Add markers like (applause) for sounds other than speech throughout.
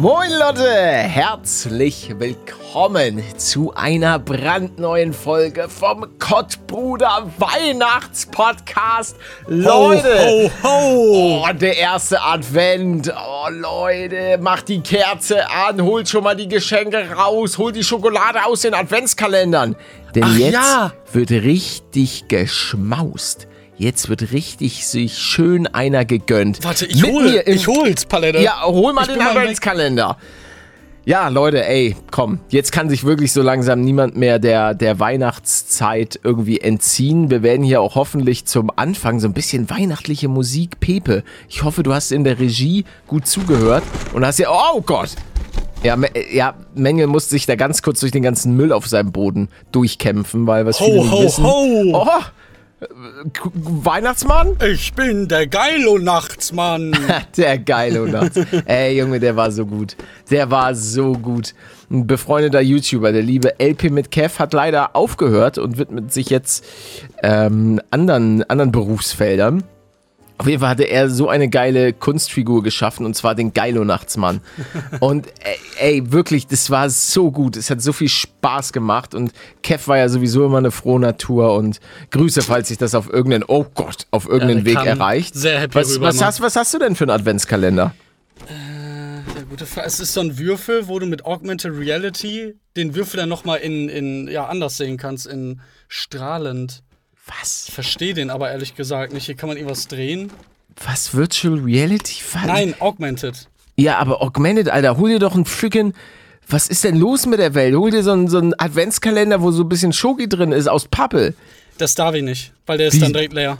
Moin Leute, herzlich willkommen zu einer brandneuen Folge vom Kottbruder Weihnachtspodcast. Leute, ho, ho. Oh, der erste Advent. Oh Leute, macht die Kerze an, holt schon mal die Geschenke raus, holt die Schokolade aus den Adventskalendern. Denn Ach jetzt ja. wird richtig geschmaust. Jetzt wird richtig sich schön einer gegönnt. Warte, ich Mit hol, ich hol's, Palette. ja, hol mal Ich den. Adventskalender. Ja, Leute, ey, komm, jetzt kann sich wirklich so langsam niemand mehr der, der Weihnachtszeit irgendwie entziehen. Wir werden hier auch hoffentlich zum Anfang so ein bisschen weihnachtliche Musik. Pepe, ich hoffe, du hast in der Regie gut zugehört und hast ja, oh Gott! Ja, ja, Mengel musste sich da ganz kurz durch den ganzen Müll auf seinem Boden durchkämpfen, weil was viele Ho, nicht ho, wissen. ho. Oh, Weihnachtsmann? Ich bin der Geilo-Nachtsmann. (laughs) Der geile Nacht. Ey, Junge, der war so gut. Der war so gut. Ein befreundeter YouTuber, der liebe LP mit Kev, hat leider aufgehört und widmet sich jetzt ähm, anderen, anderen Berufsfeldern. Auf jeden Fall hatte er so eine geile Kunstfigur geschaffen und zwar den Geilo-Nachtsmann. (laughs) Und ey, ey, wirklich, das war so gut. Es hat so viel Spaß gemacht und Kev war ja sowieso immer eine frohe Natur und Grüße, falls sich das auf irgendeinen, oh Gott, auf irgendeinen der Weg erreicht. sehr happy was, rüber, was, Mann. hast, was hast du denn für einen Adventskalender? Ja, gute Frage. Es ist so ein Würfel, wo du mit Augmented Reality den Würfel dann nochmal in, in, ja, anders sehen kannst, in strahlend. Was? Ich verstehe den aber ehrlich gesagt nicht. Hier kann man irgendwas drehen. Was? Virtual Reality? Was? Nein, Augmented. Ja, aber Augmented, Alter, hol dir doch einen freaking. Was ist denn los mit der Welt? Hol dir so einen, so einen Adventskalender, wo so ein bisschen Schoki drin ist, aus Pappe. Das darf ich nicht, weil der ist Wie? dann direkt leer.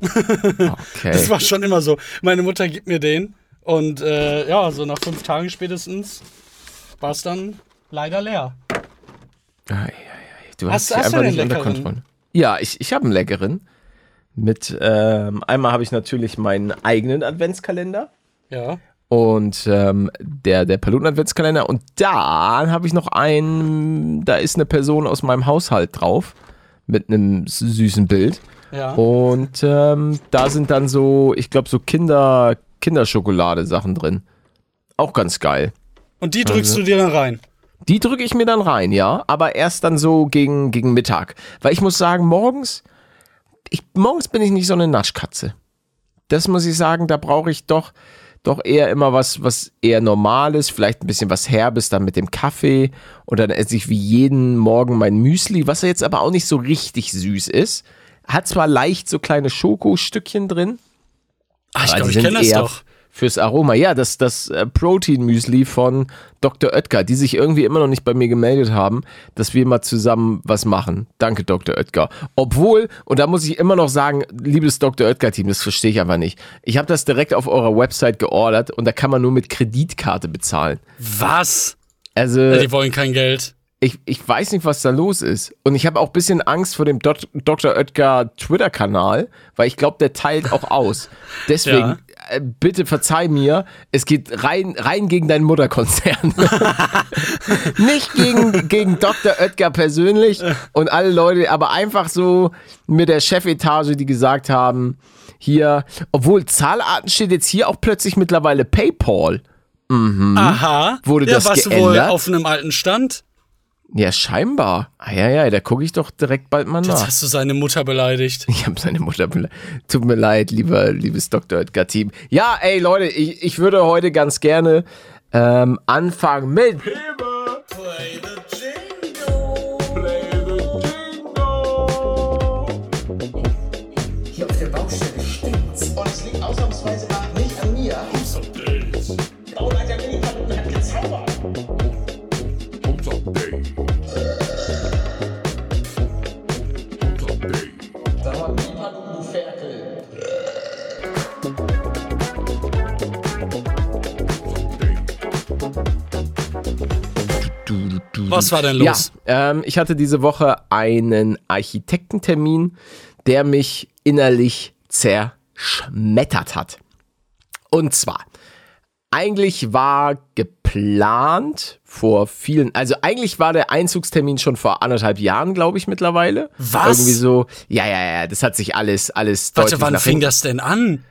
Okay. (laughs) Das war schon immer so. Meine Mutter gibt mir den und äh, ja, so nach fünf Tagen spätestens war es dann leider leer. Ei, ei, ei. Du Hast- hast, hast du einfach den nicht unter? Kontrolle. Ja, ich, ich habe einen leckeren. Mit, ähm, einmal habe ich natürlich meinen eigenen Adventskalender. Ja. Und ähm, der, der Paluten-Adventskalender. Und dann habe ich noch einen, da ist eine Person aus meinem Haushalt drauf. Mit einem süßen Bild. Ja. Und ähm, da sind dann so, ich glaube, so Kinder, Kinderschokolade-Sachen drin. Auch ganz geil. Und die drückst Also- du dir dann rein. Die drücke ich mir dann rein, ja, aber erst dann so gegen, gegen Mittag. Weil ich muss sagen, morgens, ich, morgens bin ich nicht so eine Naschkatze. Das muss ich sagen, da brauche ich doch, doch eher immer was, was eher Normales, vielleicht ein bisschen was Herbes dann mit dem Kaffee. Und dann esse ich wie jeden Morgen mein Müsli, was ja jetzt aber auch nicht so richtig süß ist. Hat zwar leicht so kleine Schokostückchen drin, Ah, ich glaube, ich kenne das doch. Fürs Aroma. Ja, das, das äh, Protein-Müsli von Dr. Oetker, die sich irgendwie immer noch nicht bei mir gemeldet haben, dass wir mal zusammen was machen. Danke, Dr. Oetker. Obwohl, und da muss ich immer noch sagen, liebes Dr. Oetker-Team, das verstehe ich einfach nicht. Ich habe das direkt auf eurer Website geordert und da kann man nur mit Kreditkarte bezahlen. Was? Also, Ja, die wollen kein Geld. ich, ich weiß nicht, was da los ist. Und ich habe auch ein bisschen Angst vor dem Dot, Dr. Oetker Twitter-Kanal, weil ich glaube, der teilt auch aus. (laughs) Deswegen, Ja. Äh, bitte verzeih mir, es geht rein, rein gegen deinen Mutterkonzern. (laughs) nicht gegen, gegen Dr. Oetker persönlich und alle Leute, aber einfach so mit der Chefetage, die gesagt haben, hier, obwohl Zahlarten steht jetzt hier auch plötzlich mittlerweile PayPal. Aha. Wurde ja, das warst du wohl auf einem alten Stand? Ja, scheinbar. Ah, ja, ja, da gucke ich doch direkt bald mal Jetzt nach. hast du seine Mutter beleidigt. Ich habe seine Mutter beleidigt. Tut mir leid, lieber, liebes Dr. Oetker-Team. Ja, ey, Leute, ich, ich würde heute ganz gerne ähm, anfangen mit. Hier Was war denn Ja, los? ähm, ich hatte diese Woche einen Architektentermin, der mich innerlich zerschmettert hat. Und zwar, eigentlich war geplant vor vielen, also eigentlich war der Einzugstermin schon vor anderthalb Jahren, glaube ich, mittlerweile. Was? Irgendwie so, ja, ja, ja, das hat sich alles, alles Warte, wann fing das denn an?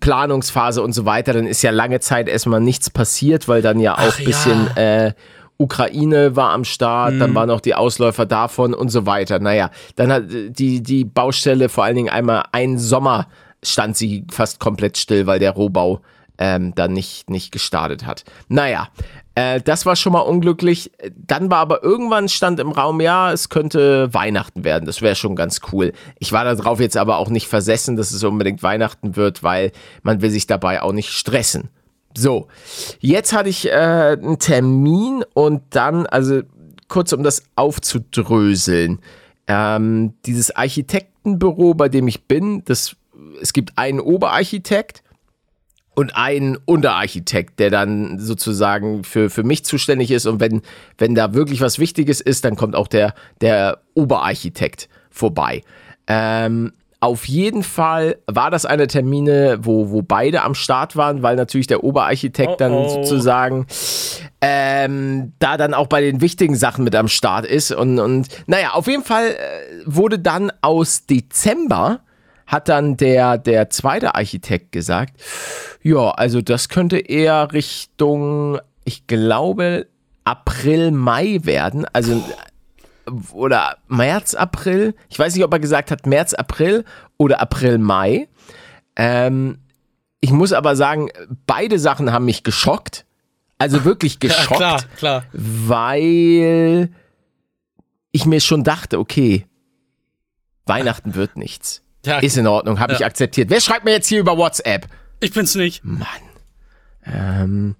Planungsphase und so weiter, dann ist ja lange Zeit erstmal nichts passiert, weil dann ja auch Ach ein bisschen ja. äh, Ukraine war am Start, Mhm. dann waren noch die Ausläufer davon und so weiter. Naja, dann hat die, die Baustelle vor allen Dingen einmal einen Sommer stand sie fast komplett still, weil der Rohbau ähm, dann nicht, nicht gestartet hat. Naja, äh, das war schon mal unglücklich. Dann war aber irgendwann stand im Raum, ja, es könnte Weihnachten werden. Das wäre schon ganz cool. Ich war darauf jetzt aber auch nicht versessen, dass es unbedingt Weihnachten wird, weil man will sich dabei auch nicht stressen. So, jetzt hatte ich äh, einen Termin und dann, also kurz um das aufzudröseln, ähm, dieses Architektenbüro, bei dem ich bin, das, es gibt einen Oberarchitekt und einen Unterarchitekt, der dann sozusagen für, für mich zuständig ist. Und wenn, wenn da wirklich was Wichtiges ist, dann kommt auch der, der Oberarchitekt vorbei. Ähm, auf jeden Fall war das eine Termine, wo, wo beide am Start waren, weil natürlich der Oberarchitekt Oh, dann oh. sozusagen ähm, da dann auch bei den wichtigen Sachen mit am Start ist. Und, und naja, auf jeden Fall äh, wurde dann aus Dezember, hat dann der, der zweite Architekt gesagt, ja, also das könnte eher Richtung, ich glaube, April, Mai werden. Also oder März, April. Ich weiß nicht, ob er gesagt hat März, April oder April, Mai. Ähm, ich muss aber sagen, beide Sachen haben mich geschockt. Also wirklich (laughs) Ja, geschockt, klar, klar. weil ich mir schon dachte, okay, Weihnachten wird nichts. Ja, Ist in Ordnung, habe Ja. ich akzeptiert. Wer schreibt mir jetzt hier über WhatsApp? ich bin's nicht. Ähm,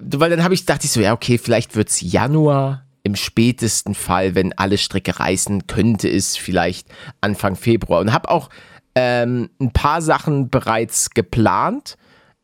weil dann habe ich, dachte ich so, ja, okay, vielleicht wird's Januar. Im spätesten Fall, wenn alle Stricke reißen, könnte es vielleicht Anfang Februar. Und habe auch ähm, ein paar Sachen bereits geplant.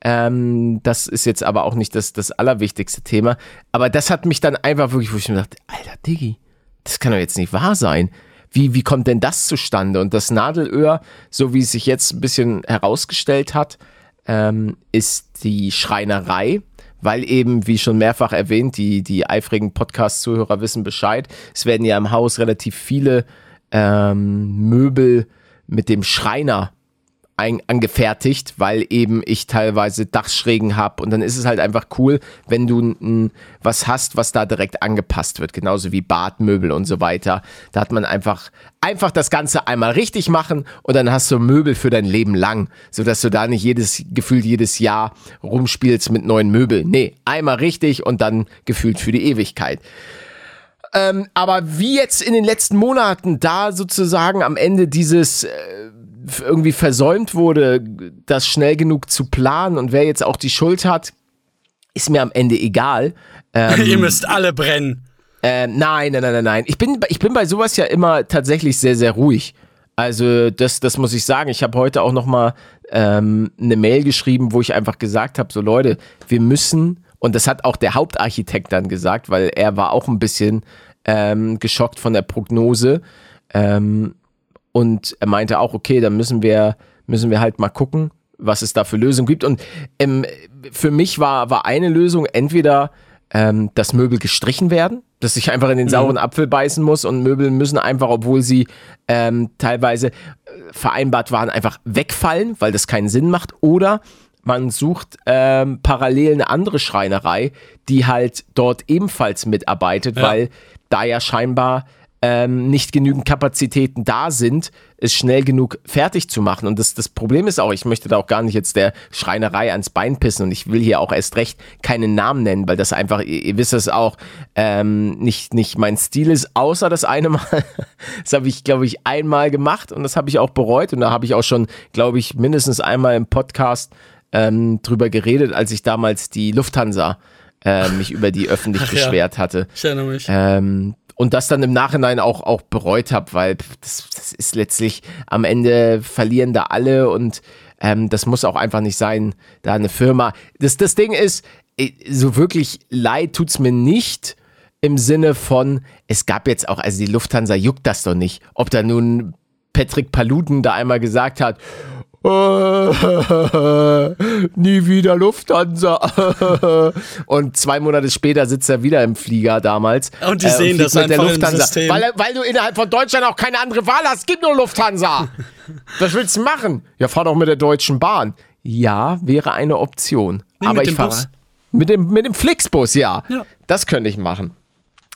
Ähm, das ist jetzt aber auch nicht das, das allerwichtigste Thema. Aber das hat mich dann einfach wirklich, wo ich mir dachte, Alter Diggi, das kann doch jetzt nicht wahr sein. Wie, wie kommt denn das zustande? Und das Nadelöhr, so wie es sich jetzt ein bisschen herausgestellt hat, ähm, ist die Schreinerei, weil eben, wie schon mehrfach erwähnt, die, die eifrigen Podcast-Zuhörer wissen Bescheid. Es werden ja im Haus relativ viele ähm, Möbel mit dem Schreiner ein, angefertigt, weil eben ich teilweise Dachschrägen habe und dann ist es halt einfach cool, wenn du n, was hast, was da direkt angepasst wird, genauso wie Badmöbel und so weiter. Da hat man einfach einfach das Ganze einmal richtig machen und dann hast du Möbel für dein Leben lang, sodass du da nicht jedes gefühlt jedes Jahr rumspielst mit neuen Möbeln. Nee, einmal richtig und dann gefühlt für die Ewigkeit. Ähm, aber wie jetzt in den letzten Monaten da sozusagen am Ende dieses äh, irgendwie versäumt wurde, das schnell genug zu planen und wer jetzt auch die Schuld hat, ist mir am Ende egal. (laughs) Ähm, Ihr müsst alle brennen. äh, nein, nein, nein, nein, nein. Ich bin, ich bin bei sowas ja immer tatsächlich sehr, sehr ruhig. Also das, das muss ich sagen. Ich habe heute auch noch mal ähm, eine Mail geschrieben, wo ich einfach gesagt habe, so Leute, wir müssen, und das hat auch der Hauptarchitekt dann gesagt, weil er war auch ein bisschen ähm, geschockt von der Prognose. Ähm, und er meinte auch, okay, dann müssen wir, müssen wir halt mal gucken, was es da für Lösungen gibt. Und ähm, für mich war, war eine Lösung entweder, ähm, dass Möbel gestrichen werden, dass ich einfach in den sauren Apfel beißen muss und Möbel müssen einfach, obwohl sie ähm, teilweise äh, vereinbart waren, einfach wegfallen, weil das keinen Sinn macht. Oder man sucht ähm, parallel eine andere Schreinerei, die halt dort ebenfalls mitarbeitet, Ja. weil da ja scheinbar ähm, nicht genügend Kapazitäten da sind, es schnell genug fertig zu machen. Und das, das Problem ist auch, ich möchte da auch gar nicht jetzt der Schreinerei ans Bein pissen und ich will hier auch erst recht keinen Namen nennen, weil das einfach, ihr, ihr wisst es auch, ähm, nicht, nicht mein Stil ist, außer das eine Mal. (laughs) das habe ich, glaube ich, einmal gemacht und das habe ich auch bereut und da habe ich auch schon, glaube ich, mindestens einmal im Podcast ähm, drüber geredet, als ich damals die Lufthansa äh, mich über die (laughs) öffentlich Ach ja. beschwert hatte. Ich erinnere mich. Ähm, und das dann im Nachhinein auch, auch bereut habe, weil das, das ist letztlich am Ende verlieren da alle und ähm, das muss auch einfach nicht sein, da eine Firma. Das, das Ding ist, eh, so wirklich leid tut's mir nicht im Sinne von, es gab jetzt auch, also die Lufthansa juckt das doch nicht, ob da nun Patrick Paluden da einmal gesagt hat, äh, (laughs) nie wieder Lufthansa. (laughs) Und zwei Monate später sitzt er wieder im Flieger damals. äh, Und die sehen fliegt das mit der Lufthansa. Weil, weil du innerhalb von Deutschland auch keine andere Wahl hast. Es gibt nur Lufthansa. Was willst du machen? Ja, fahr doch mit der Deutschen Bahn. Ja, wäre eine Option. Nee, Aber ich fahre. Mit dem, mit dem Flixbus, ja. Ja. Das könnte ich machen.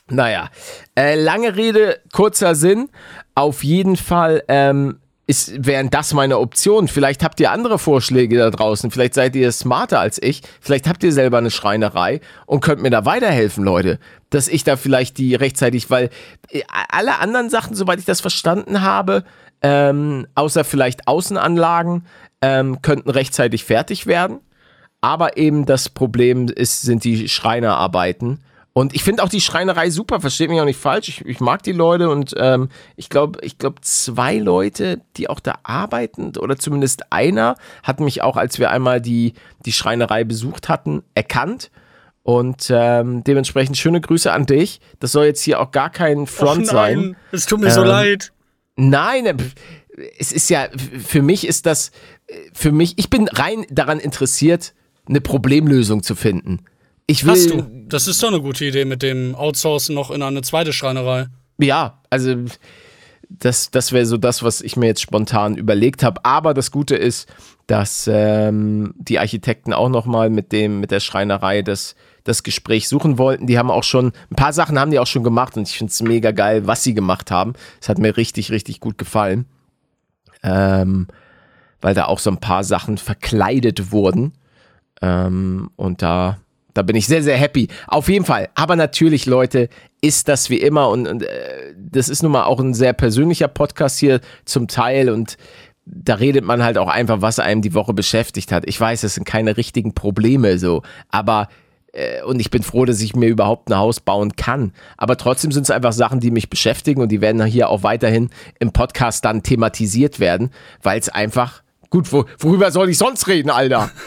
Naja, äh, lange Rede, kurzer Sinn. Auf jeden Fall ähm, ist, wären das meine Optionen. Vielleicht habt ihr andere Vorschläge da draußen. Vielleicht seid ihr smarter als ich. Vielleicht habt ihr selber eine Schreinerei und könnt mir da weiterhelfen, Leute. Dass ich da vielleicht die rechtzeitig, weil äh, alle anderen Sachen, soweit ich das verstanden habe, ähm, außer vielleicht Außenanlagen, ähm, könnten rechtzeitig fertig werden. Aber eben das Problem ist, sind die Schreinerarbeiten. Und ich finde auch die Schreinerei super, versteht mich auch nicht falsch. Ich, ich mag die Leute und ähm, ich glaube, ich glaube, zwei Leute, die auch da arbeiten, oder zumindest einer, hat mich auch, als wir einmal die, die Schreinerei besucht hatten, erkannt. Und ähm, dementsprechend schöne Grüße an dich. Das soll jetzt hier auch gar kein Front Och sein. nein, es tut mir so Ähm, leid. Nein, äh, es ist ja, für mich ist das, für mich, ich bin rein daran interessiert, eine Problemlösung zu finden. Ich will, Hast du. Das ist doch eine gute Idee mit dem Outsourcen noch in eine zweite Schreinerei. Ja, also das, das wäre so das, was ich mir jetzt spontan überlegt habe. Aber das Gute ist, dass ähm, die Architekten auch nochmal mit dem, mit der Schreinerei das, das Gespräch suchen wollten. Die haben auch schon, ein paar Sachen haben die auch schon gemacht und ich finde es mega geil, was sie gemacht haben. Es hat mir richtig, richtig gut gefallen. Ähm, weil da auch so ein paar Sachen verkleidet wurden. Ähm, und da, da bin ich sehr, sehr happy. Auf jeden Fall. Aber natürlich, Leute, ist das wie immer und, und äh, das ist nun mal auch ein sehr persönlicher Podcast hier zum Teil und da redet man halt auch einfach, was einem die Woche beschäftigt hat. Ich weiß, es sind keine richtigen Probleme so, aber äh, und ich bin froh, dass ich mir überhaupt ein Haus bauen kann. Aber trotzdem sind es einfach Sachen, die mich beschäftigen und die werden hier auch weiterhin im Podcast dann thematisiert werden, weil es einfach Gut, wo, worüber soll ich sonst reden, Alter? (laughs)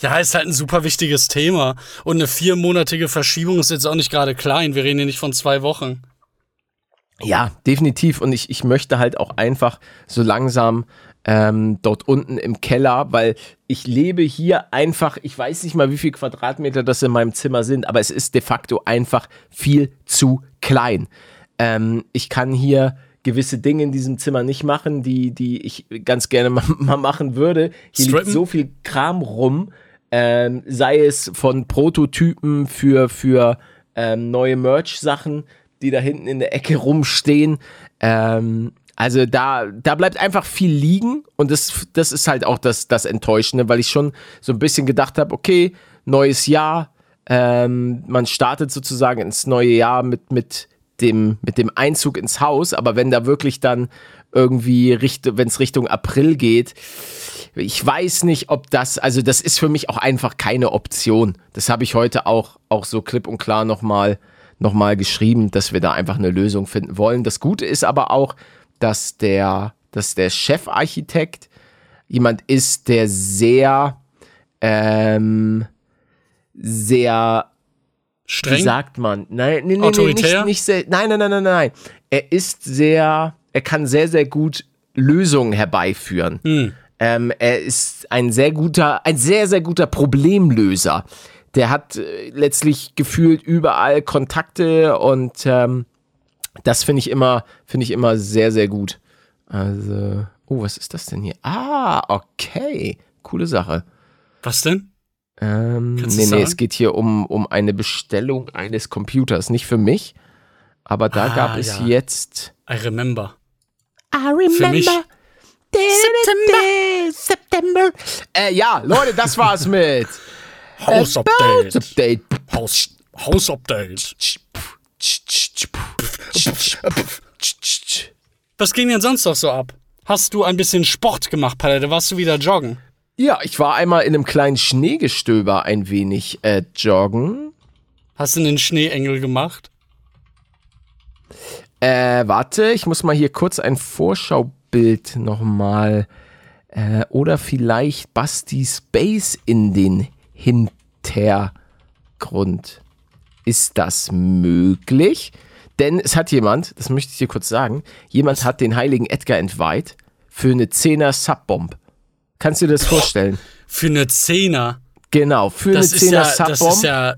Ja, ist halt ein super wichtiges Thema. Und eine viermonatige Verschiebung ist jetzt auch nicht gerade klein. Wir reden hier nicht von zwei Wochen. Ja, definitiv. Und ich, ich möchte halt auch einfach so langsam ähm, dort unten im Keller, weil ich lebe hier einfach, ich weiß nicht mal, wie viel Quadratmeter das in meinem Zimmer sind, aber es ist de facto einfach viel zu klein. Ähm, ich kann hier gewisse Dinge in diesem Zimmer nicht machen, die, die ich ganz gerne mal, (laughs) mal machen würde. Hier liegt Strippen? so viel Kram rum, ähm, sei es von Prototypen für, für ähm, neue Merch-Sachen, die da hinten in der Ecke rumstehen. Ähm, also da, da bleibt einfach viel liegen und das, das ist halt auch das, das Enttäuschende, weil ich schon so ein bisschen gedacht habe, okay, neues Jahr, ähm, man startet sozusagen ins neue Jahr mit, mit, dem, mit dem Einzug ins Haus, aber wenn da wirklich dann irgendwie, wenn es Richtung April geht, ich weiß nicht, ob das, also das ist für mich auch einfach keine Option. Das habe ich heute auch, auch so klipp und klar nochmal noch mal geschrieben, dass wir da einfach eine Lösung finden wollen. Das Gute ist aber auch, dass der, dass der Chefarchitekt jemand ist, der sehr, ähm, sehr wie Streng. sagt man? Nein, nee, nee, Autoritär? nicht, nicht sehr, nein, nein, nein, nein, nein. Er ist sehr, er kann sehr, sehr gut Lösungen herbeiführen. Hm. Ähm, er ist ein sehr guter, ein sehr, sehr guter Problemlöser. Der hat äh, letztlich gefühlt überall Kontakte und ähm, das finde ich immer, finde ich immer sehr, sehr gut. Also, oh, was ist das denn hier? Ah, okay. Coole Sache. Was denn? Ähm, Kannst nee, nee, sagen? es geht hier um, um eine Bestellung eines Computers. Nicht für mich, aber da Ah, gab es ja. jetzt. I remember. I remember. Für mich. September. September. Äh, ja, Leute, das war's mit (laughs) Hausupdate. Update. Haus, Hausupdate. Was ging denn sonst noch so ab? Hast du ein bisschen Sport gemacht, Palette? Warst du wieder joggen? Ja, ich war einmal in einem kleinen Schneegestöber ein wenig äh, joggen. Hast du einen Schneeengel gemacht? Äh, warte, ich muss mal hier kurz ein Vorschaubild nochmal. Äh, oder vielleicht Basti Space in den Hintergrund. Ist das möglich? Denn es hat jemand, das möchte ich dir kurz sagen, jemand hat den heiligen Edgar entweiht für eine 10er Subbomb. Kannst du dir das vorstellen? Für eine Zehner. Genau, für Das eine 10er ja, das ist ja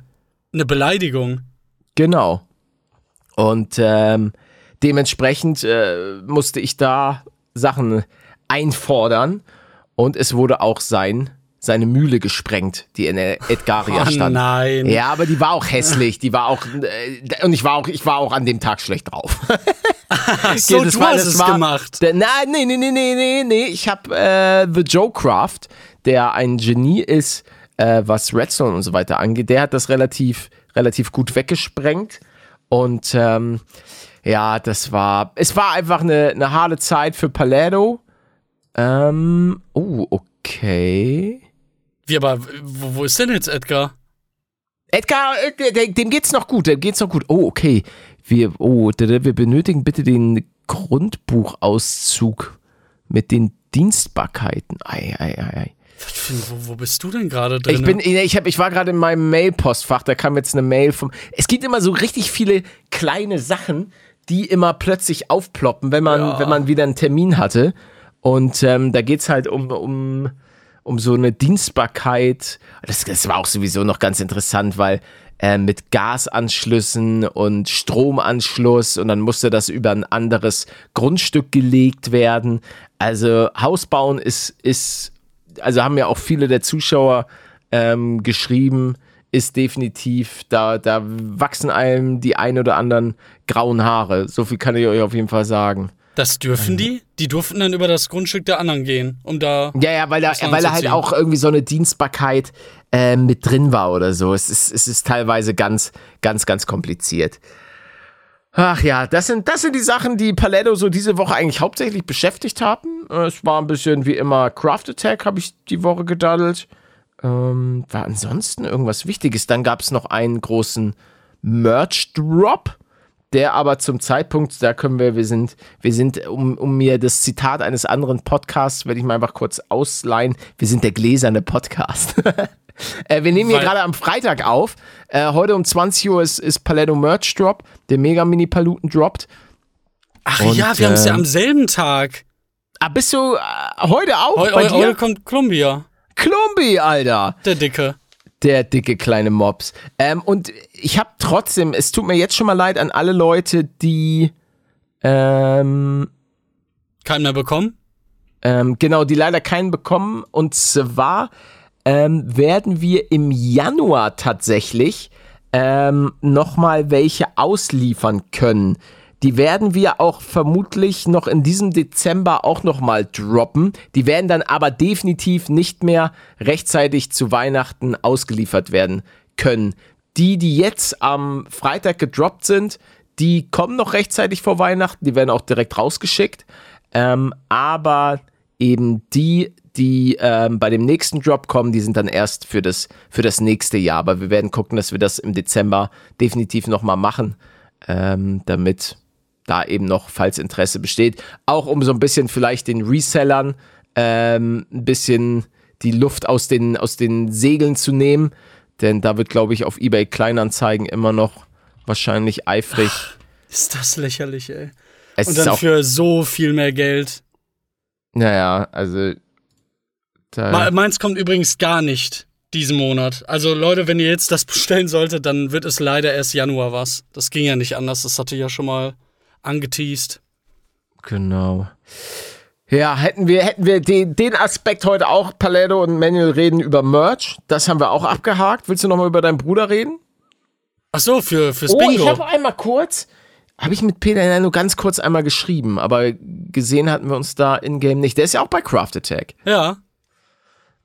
eine Beleidigung. Genau. Und ähm, dementsprechend äh, musste ich da Sachen einfordern und es wurde auch sein, seine Mühle gesprengt, die in der Edgaria Oh stand. nein. Ja, aber die war auch hässlich, die war auch äh, und ich war auch ich war auch an dem Tag schlecht drauf. (laughs) so, das du war- hast das es war- gemacht. Der, nein, nee, nee, nee, nee, nee, nee. Ich habe äh, The Joe Craft, der ein Genie ist, äh, was Redstone und so weiter angeht. Der hat das relativ, relativ gut weggesprengt. Und ähm, ja, das war, es war einfach eine, eine harte Zeit für Paletto. Ähm, oh, okay. Wie, aber wo, wo ist denn jetzt Edgar? Edgar, äh, dem geht's noch gut, dem geht's noch gut. Oh, okay. Wir, oh, wir benötigen bitte den Grundbuchauszug mit den Dienstbarkeiten. Ei, ei, ei, ei. Wo, wo bist du denn gerade drin? Ich bin, ich, hab, ich war gerade in meinem Mail-Postfach, da kam jetzt eine Mail vom. Es gibt immer so richtig viele kleine Sachen, die immer plötzlich aufploppen, wenn man, Ja. wenn man wieder einen Termin hatte. Und ähm, da geht's halt um, um, um so eine Dienstbarkeit. Das, das war auch sowieso noch ganz interessant, weil äh, mit Gasanschlüssen und Stromanschluss und dann musste das über ein anderes Grundstück gelegt werden. Also Hausbauen ist, ist also haben ja auch viele der Zuschauer ähm, geschrieben, ist definitiv, da, da wachsen einem die ein oder anderen grauen Haare. So viel kann ich euch auf jeden Fall sagen. Das dürfen die? Die durften dann über das Grundstück der anderen gehen, um da. Ja, ja, weil da, weil da halt auch irgendwie so eine Dienstbarkeit äh, mit drin war oder so. Es ist, es ist teilweise ganz, ganz, ganz kompliziert. Ach ja, das sind, das sind die Sachen, die Paletto so diese Woche eigentlich hauptsächlich beschäftigt haben. Äh, Es war ein bisschen wie immer Craft Attack, habe ich die Woche gedaddelt. Ähm, war ansonsten irgendwas Wichtiges. Dann gab es noch einen großen Merch-Drop, der aber zum Zeitpunkt, da können wir, wir sind, wir sind, um, um mir das Zitat eines anderen Podcasts, werde ich mal einfach kurz ausleihen, wir sind der gläserne Podcast. (laughs) äh, wir nehmen hier gerade am Freitag auf. Äh, heute um 20 Uhr ist, ist Paletto Merch Drop, der Mega Mini Paluten droppt. Ach Und, ja, wir haben es ja am selben Tag. Ah, bist du äh, heute auch Heu, bei heu, dir? heute kommt Columbia, Klumbi, Alter. der Dicke. Der dicke kleine Mops. Ähm, und ich habe trotzdem, es tut mir jetzt schon mal leid an alle Leute, die ähm, Keinen mehr bekommen? ähm, genau, die leider keinen bekommen. Und zwar ähm, werden wir im Januar tatsächlich ähm, nochmal welche ausliefern können. Die werden wir auch vermutlich noch in diesem Dezember auch nochmal droppen. Die werden dann aber definitiv nicht mehr rechtzeitig zu Weihnachten ausgeliefert werden können. Die, die jetzt am Freitag gedroppt sind, die kommen noch rechtzeitig vor Weihnachten. Die werden auch direkt rausgeschickt. Ähm, aber eben die, die ähm, bei dem nächsten Drop kommen, die sind dann erst für das, für das nächste Jahr. Aber wir werden gucken, dass wir das im Dezember definitiv nochmal machen, ähm, damit da eben noch, falls Interesse besteht, auch um so ein bisschen vielleicht den Resellern ähm, ein bisschen die Luft aus den, aus den Segeln zu nehmen. Denn da wird, glaube ich, auf eBay Kleinanzeigen immer noch wahrscheinlich eifrig. Ist das lächerlich, ey. Es Und ist dann für so viel mehr Geld. naja, also Meins kommt übrigens gar nicht diesen Monat. Also Leute, wenn ihr jetzt das bestellen solltet, dann wird es leider erst Januar was. Das ging ja nicht anders. Das hatte ich ja schon mal angeteased. Genau. Ja, hätten wir, hätten wir den, den Aspekt heute auch, Paletto und Manuel reden über Merch. Das haben wir auch abgehakt. Willst du nochmal über deinen Bruder reden? Ach so, für, fürs Oh, ich Bingo. habe einmal kurz, habe ich mit Peter nur ganz kurz einmal geschrieben, aber gesehen hatten wir uns da in-game nicht. Der ist ja auch bei Craft Attack. ja.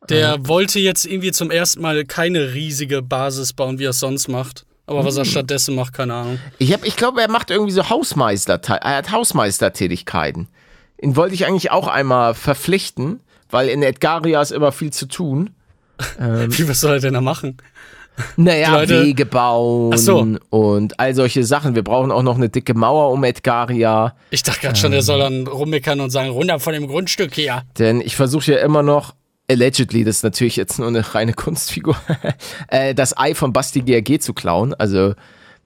Der wollte jetzt irgendwie zum ersten Mal keine riesige Basis bauen, wie er es sonst macht. Aber was er stattdessen macht, keine Ahnung. Ich, hab, ich glaube, er macht irgendwie so Hausmeister, er hat Hausmeistertätigkeiten. Ihn wollte ich eigentlich auch einmal verpflichten, weil in Edgaria ist immer viel zu tun. (laughs) Wie, was soll er denn da machen? Naja, Leute- Wege bauen so. und all solche Sachen. Wir brauchen auch noch eine dicke Mauer um Edgaria, Ich dachte gerade schon, er soll dann rummeckern und sagen, runter von dem Grundstück hier. denn ich versuche ja immer noch, allegedly, das ist natürlich jetzt nur eine reine Kunstfigur, (laughs) äh, das Ei von Basti GRG zu klauen. Also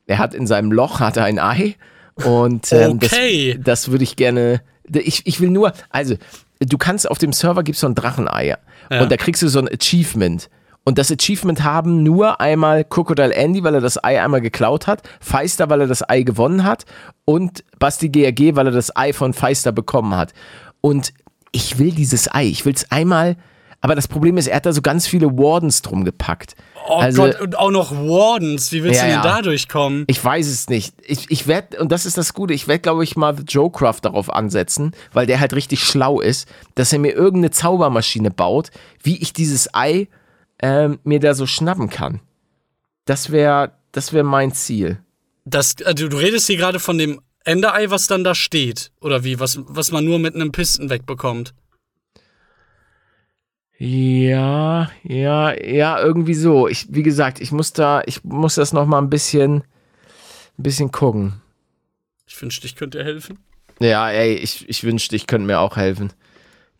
er hat in seinem Loch hat er ein Ei und ähm, Okay. das, das würde ich gerne, ich, ich will nur, also du kannst auf dem Server gibt's so ein Drachenei Ja. und da kriegst du so ein Achievement. Und das Achievement haben nur einmal Crocodile Andy, weil er das Ei einmal geklaut hat, Feister, weil er das Ei gewonnen hat und Basti GRG, weil er das Ei von Feister bekommen hat. Und ich will dieses Ei, ich will es einmal, Aber das Problem ist, er hat da so ganz viele Wardens drum gepackt. Oh also, Gott, und auch noch Wardens. Wie willst Ja, du denn ja. da durchkommen? Ich weiß es nicht. Ich, ich werde, und das ist das Gute, ich werde, glaube ich, mal The Joecraft darauf ansetzen, weil der halt richtig schlau ist, dass er mir irgendeine Zaubermaschine baut, wie ich dieses Ei ähm, mir da so schnappen kann. Das wäre das wär mein Ziel. Das, also du redest hier gerade von dem Enderei, was dann da steht. Oder wie? Was, was man nur mit einem Pisten wegbekommt. Ja, ja, ja, irgendwie so. Ich, wie gesagt, ich muss da, ich muss das noch mal ein bisschen, ein bisschen gucken. Ich wünschte, ich könnte dir helfen. Ja, ey, ich, ich wünschte, ich könnte mir auch helfen.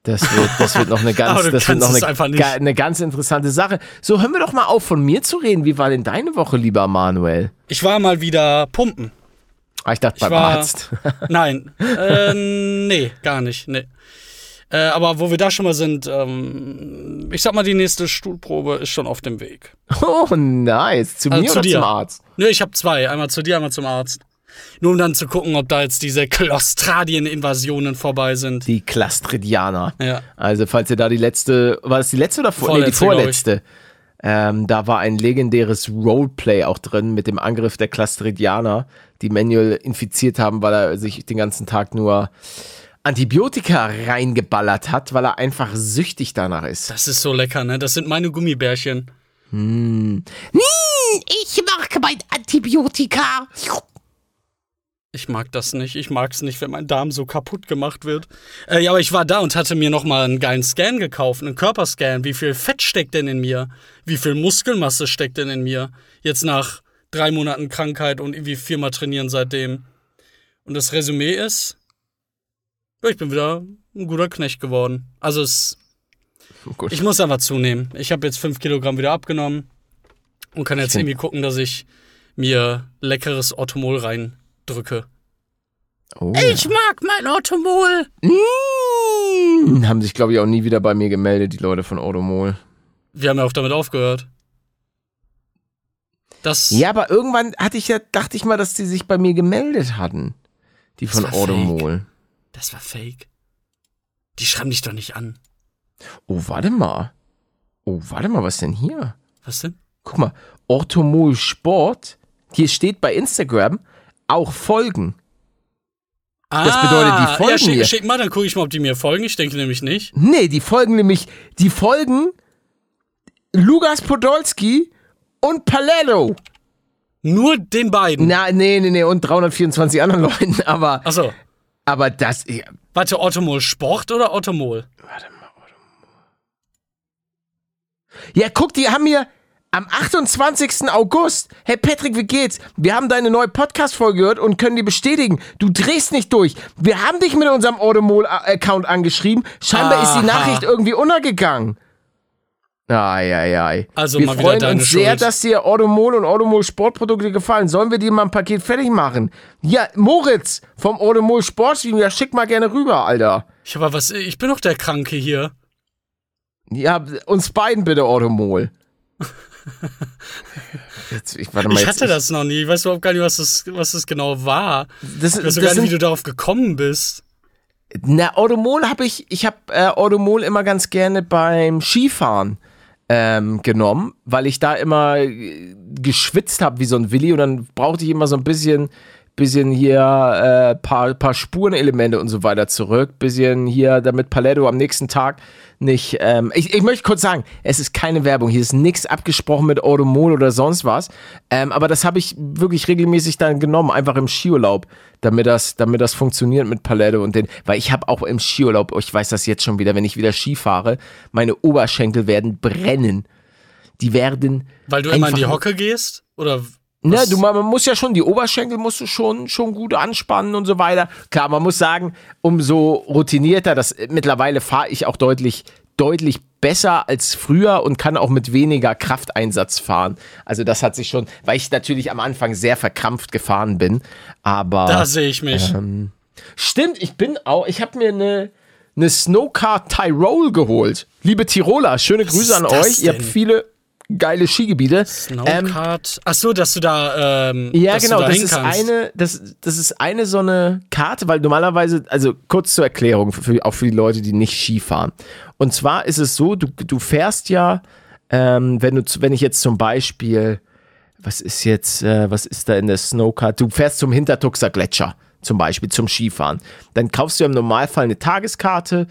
Das wird, das wird noch eine (laughs) ganz, das wird noch eine, eine ganz interessante Sache. So, hören wir doch mal auf, von mir zu reden. Wie war denn deine Woche, lieber Manuel? Ich war mal wieder pumpen. Ah, ich dachte Ich beim war- Arzt. (laughs) Nein, äh, nee, gar nicht, nee. Äh, aber wo wir da schon mal sind, ähm, ich sag mal, die nächste Stuhlprobe ist schon auf dem Weg. (laughs) Oh, nice. Zu Also mir zu oder dir. zum Arzt? Nö, ich habe zwei. Einmal zu dir, einmal zum Arzt. Nur um dann zu gucken, ob da jetzt diese Klostradien-Invasionen vorbei sind. Die Klastridianer. Ja. Also, falls ihr da die letzte, war das die letzte oder vor, nee, die Vorletzte, vorletzte? Ähm, da war ein legendäres Roleplay auch drin mit dem Angriff der Klastridianer, die Manuel infiziert haben, weil er sich den ganzen Tag nur Antibiotika reingeballert hat, weil er einfach süchtig danach ist. Das ist so lecker, ne? Das sind meine Gummibärchen. Ich mag mein Antibiotika. Ich mag das nicht. Ich mag's nicht, wenn mein Darm so kaputt gemacht wird. Äh, ja, aber ich war da und hatte mir nochmal einen geilen Scan gekauft, einen Körperscan. Wie viel Fett steckt denn in mir? Wie viel Muskelmasse steckt denn in mir? Jetzt nach drei Monaten Krankheit und irgendwie viermal trainieren seitdem. Und das Resümee ist, ich bin wieder ein guter Knecht geworden. Also es, Gut. ich muss einfach zunehmen. Ich habe jetzt fünf Kilogramm wieder abgenommen und kann jetzt irgendwie gucken, dass ich mir leckeres Orthomol reindrücke. Oh. mag mein Orthomol. Mm, haben sich, glaube ich, auch nie wieder bei mir gemeldet, die Leute von Odomol. Wir haben ja auch damit aufgehört. Das. Ja, aber irgendwann hatte ich ja, dachte ich mal, dass die sich bei mir gemeldet hatten. Die von Odomol. Das war fake. Die schreiben dich doch nicht an. Oh, warte mal. Oh, warte mal, was denn hier? Was denn? Guck mal, Orthomol Sport. Hier steht bei Instagram auch Folgen. Das bedeutet, die folgen Ah, ja, schick, mir. schick mal, dann gucke ich mal, ob die mir folgen. Ich denke nämlich nicht. Nee, die folgen nämlich, die folgen Lukas Podolski und Paletto. Nur den beiden. Na, nee, nee, nee, und 324 anderen (laughs) Leuten, aber, Achso. Aber das, ja, Warte, Orthomol Sport oder Orthomol? Ja, guck, die haben mir am 28. August, hey Patrick, wie geht's? Wir haben deine neue Podcast-Folge gehört und können die bestätigen. Du drehst nicht durch. Wir haben dich mit unserem Automol-Account angeschrieben. Scheinbar ist die Aha. Nachricht irgendwie untergegangen. Ai, ai, ai. Also wir mal wieder freuen uns sehr, Schuld. dass dir Automol und Automol Sportprodukte gefallen. Sollen wir dir mal ein Paket fertig machen? Ja, Moritz vom Automol Sportstream, ja, schick mal gerne rüber, Alter. Ich aber was, ich bin doch der Kranke hier. Ja, uns beiden bitte Automol. (laughs) Jetzt, ich, mal, Ich jetzt, hatte das noch nie. Ich weiß überhaupt gar nicht, was das, was das genau war. Das, Ich weiß das gar nicht, wie du darauf gekommen bist. Na, Automol habe ich, ich habe äh, Automol immer ganz gerne beim Skifahren ähm, genommen, weil ich da immer äh, geschwitzt habe wie so ein Willi und dann brauchte ich immer so ein bisschen, bisschen hier äh, paar, paar Spurenelemente und so weiter zurück, bisschen hier, damit Paletto am nächsten Tag nicht, ähm, ich, ich möchte kurz sagen, es ist keine Werbung, hier ist nichts abgesprochen mit Automol oder sonst was, ähm, aber das habe ich wirklich regelmäßig dann genommen, einfach im Skiurlaub, damit das, damit das funktioniert mit Paletto und den, weil ich habe auch im Skiurlaub, oh, ich weiß das jetzt schon wieder, wenn ich wieder Ski fahre, meine Oberschenkel werden brennen. Die werden Weil du immer in die Hocke gehst? Oder Ne, was? du, man man muss ja schon, die Oberschenkel musst du schon, schon gut anspannen und so weiter. Klar, man muss sagen, umso routinierter, das mittlerweile fahre ich auch deutlich, deutlich besser als früher und kann auch mit weniger Krafteinsatz fahren. Also das hat sich schon, weil ich natürlich am Anfang sehr verkrampft gefahren bin, aber da sehe ich mich. stimmt, ich bin auch, ich habe mir eine eine Snowcar Tyrol geholt. Liebe Tiroler, schöne Grüße ist an euch. Ihr habt denn? viele geile Skigebiete. Ähm, Snowcard. Ach so, dass du da. Ähm, ja, genau, da das ist, kannst. eine, das, das ist eine so eine Karte, weil normalerweise, also kurz zur Erklärung, für, auch für die Leute, die nicht Ski fahren. Und zwar ist es so, du, du fährst ja, ähm, wenn, du, wenn ich jetzt zum Beispiel, was ist jetzt, äh, was ist da in der Snowcard? Du fährst zum Hintertuxer Gletscher zum Beispiel zum Skifahren. Dann kaufst du im Normalfall eine Tageskarte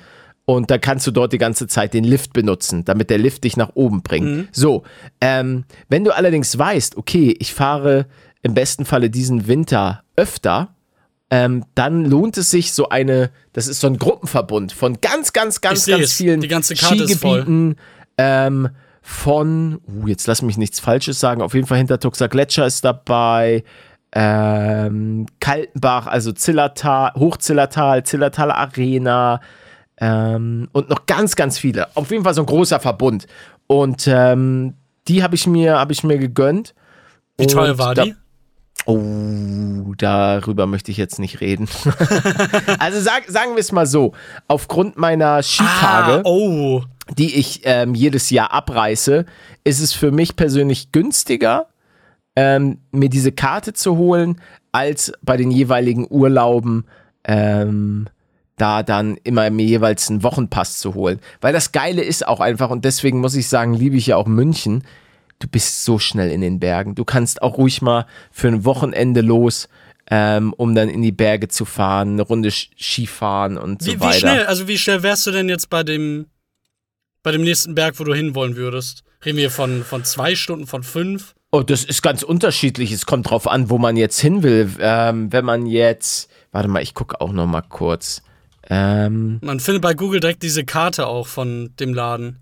und dann kannst du dort die ganze Zeit den Lift benutzen, damit der Lift dich nach oben bringt. So, ähm, wenn du allerdings weißt, okay, ich fahre im besten Falle diesen Winter öfter, ähm, dann lohnt es sich so eine, das ist so ein Gruppenverbund von ganz, ganz, ganz, Ich ganz vielen Die ganze Karte ist voll. Skigebieten ähm, von, uh, jetzt lass mich nichts Falsches sagen, auf jeden Fall Hintertuxer Gletscher ist dabei, ähm, Kaltenbach, also Zillertal, Hochzillertal, Zillertaler Arena ähm, und noch ganz, ganz viele. Auf jeden Fall so ein großer Verbund. Und ähm, die habe ich mir, habe ich mir gegönnt. Wie Und war da- die? Oh, darüber möchte ich jetzt nicht reden. (laughs) also sag, sagen wir es mal so: Aufgrund meiner Skitage, Ah, oh. die ich ähm, jedes Jahr abreiße, ist es für mich persönlich günstiger, ähm, mir diese Karte zu holen, als bei den jeweiligen Urlauben ähm, da dann immer mir jeweils einen Wochenpass zu holen. Weil das Geile ist auch einfach, und deswegen muss ich sagen, liebe ich ja auch München, du bist so schnell in den Bergen. Du kannst auch ruhig mal für ein Wochenende los, ähm, um dann in die Berge zu fahren, eine Runde Skifahren und so Wie, wie weiter. schnell, also wie schnell wärst du denn jetzt bei dem, bei dem nächsten Berg, wo du hinwollen würdest? Reden wir von, von zwei Stunden, von fünf? Oh, das ist ganz unterschiedlich. Es kommt drauf an, wo man jetzt hin will. Ähm, wenn man jetzt, warte mal, ich gucke auch noch mal kurz. Ähm, Man findet bei Google direkt diese Karte auch von dem Laden.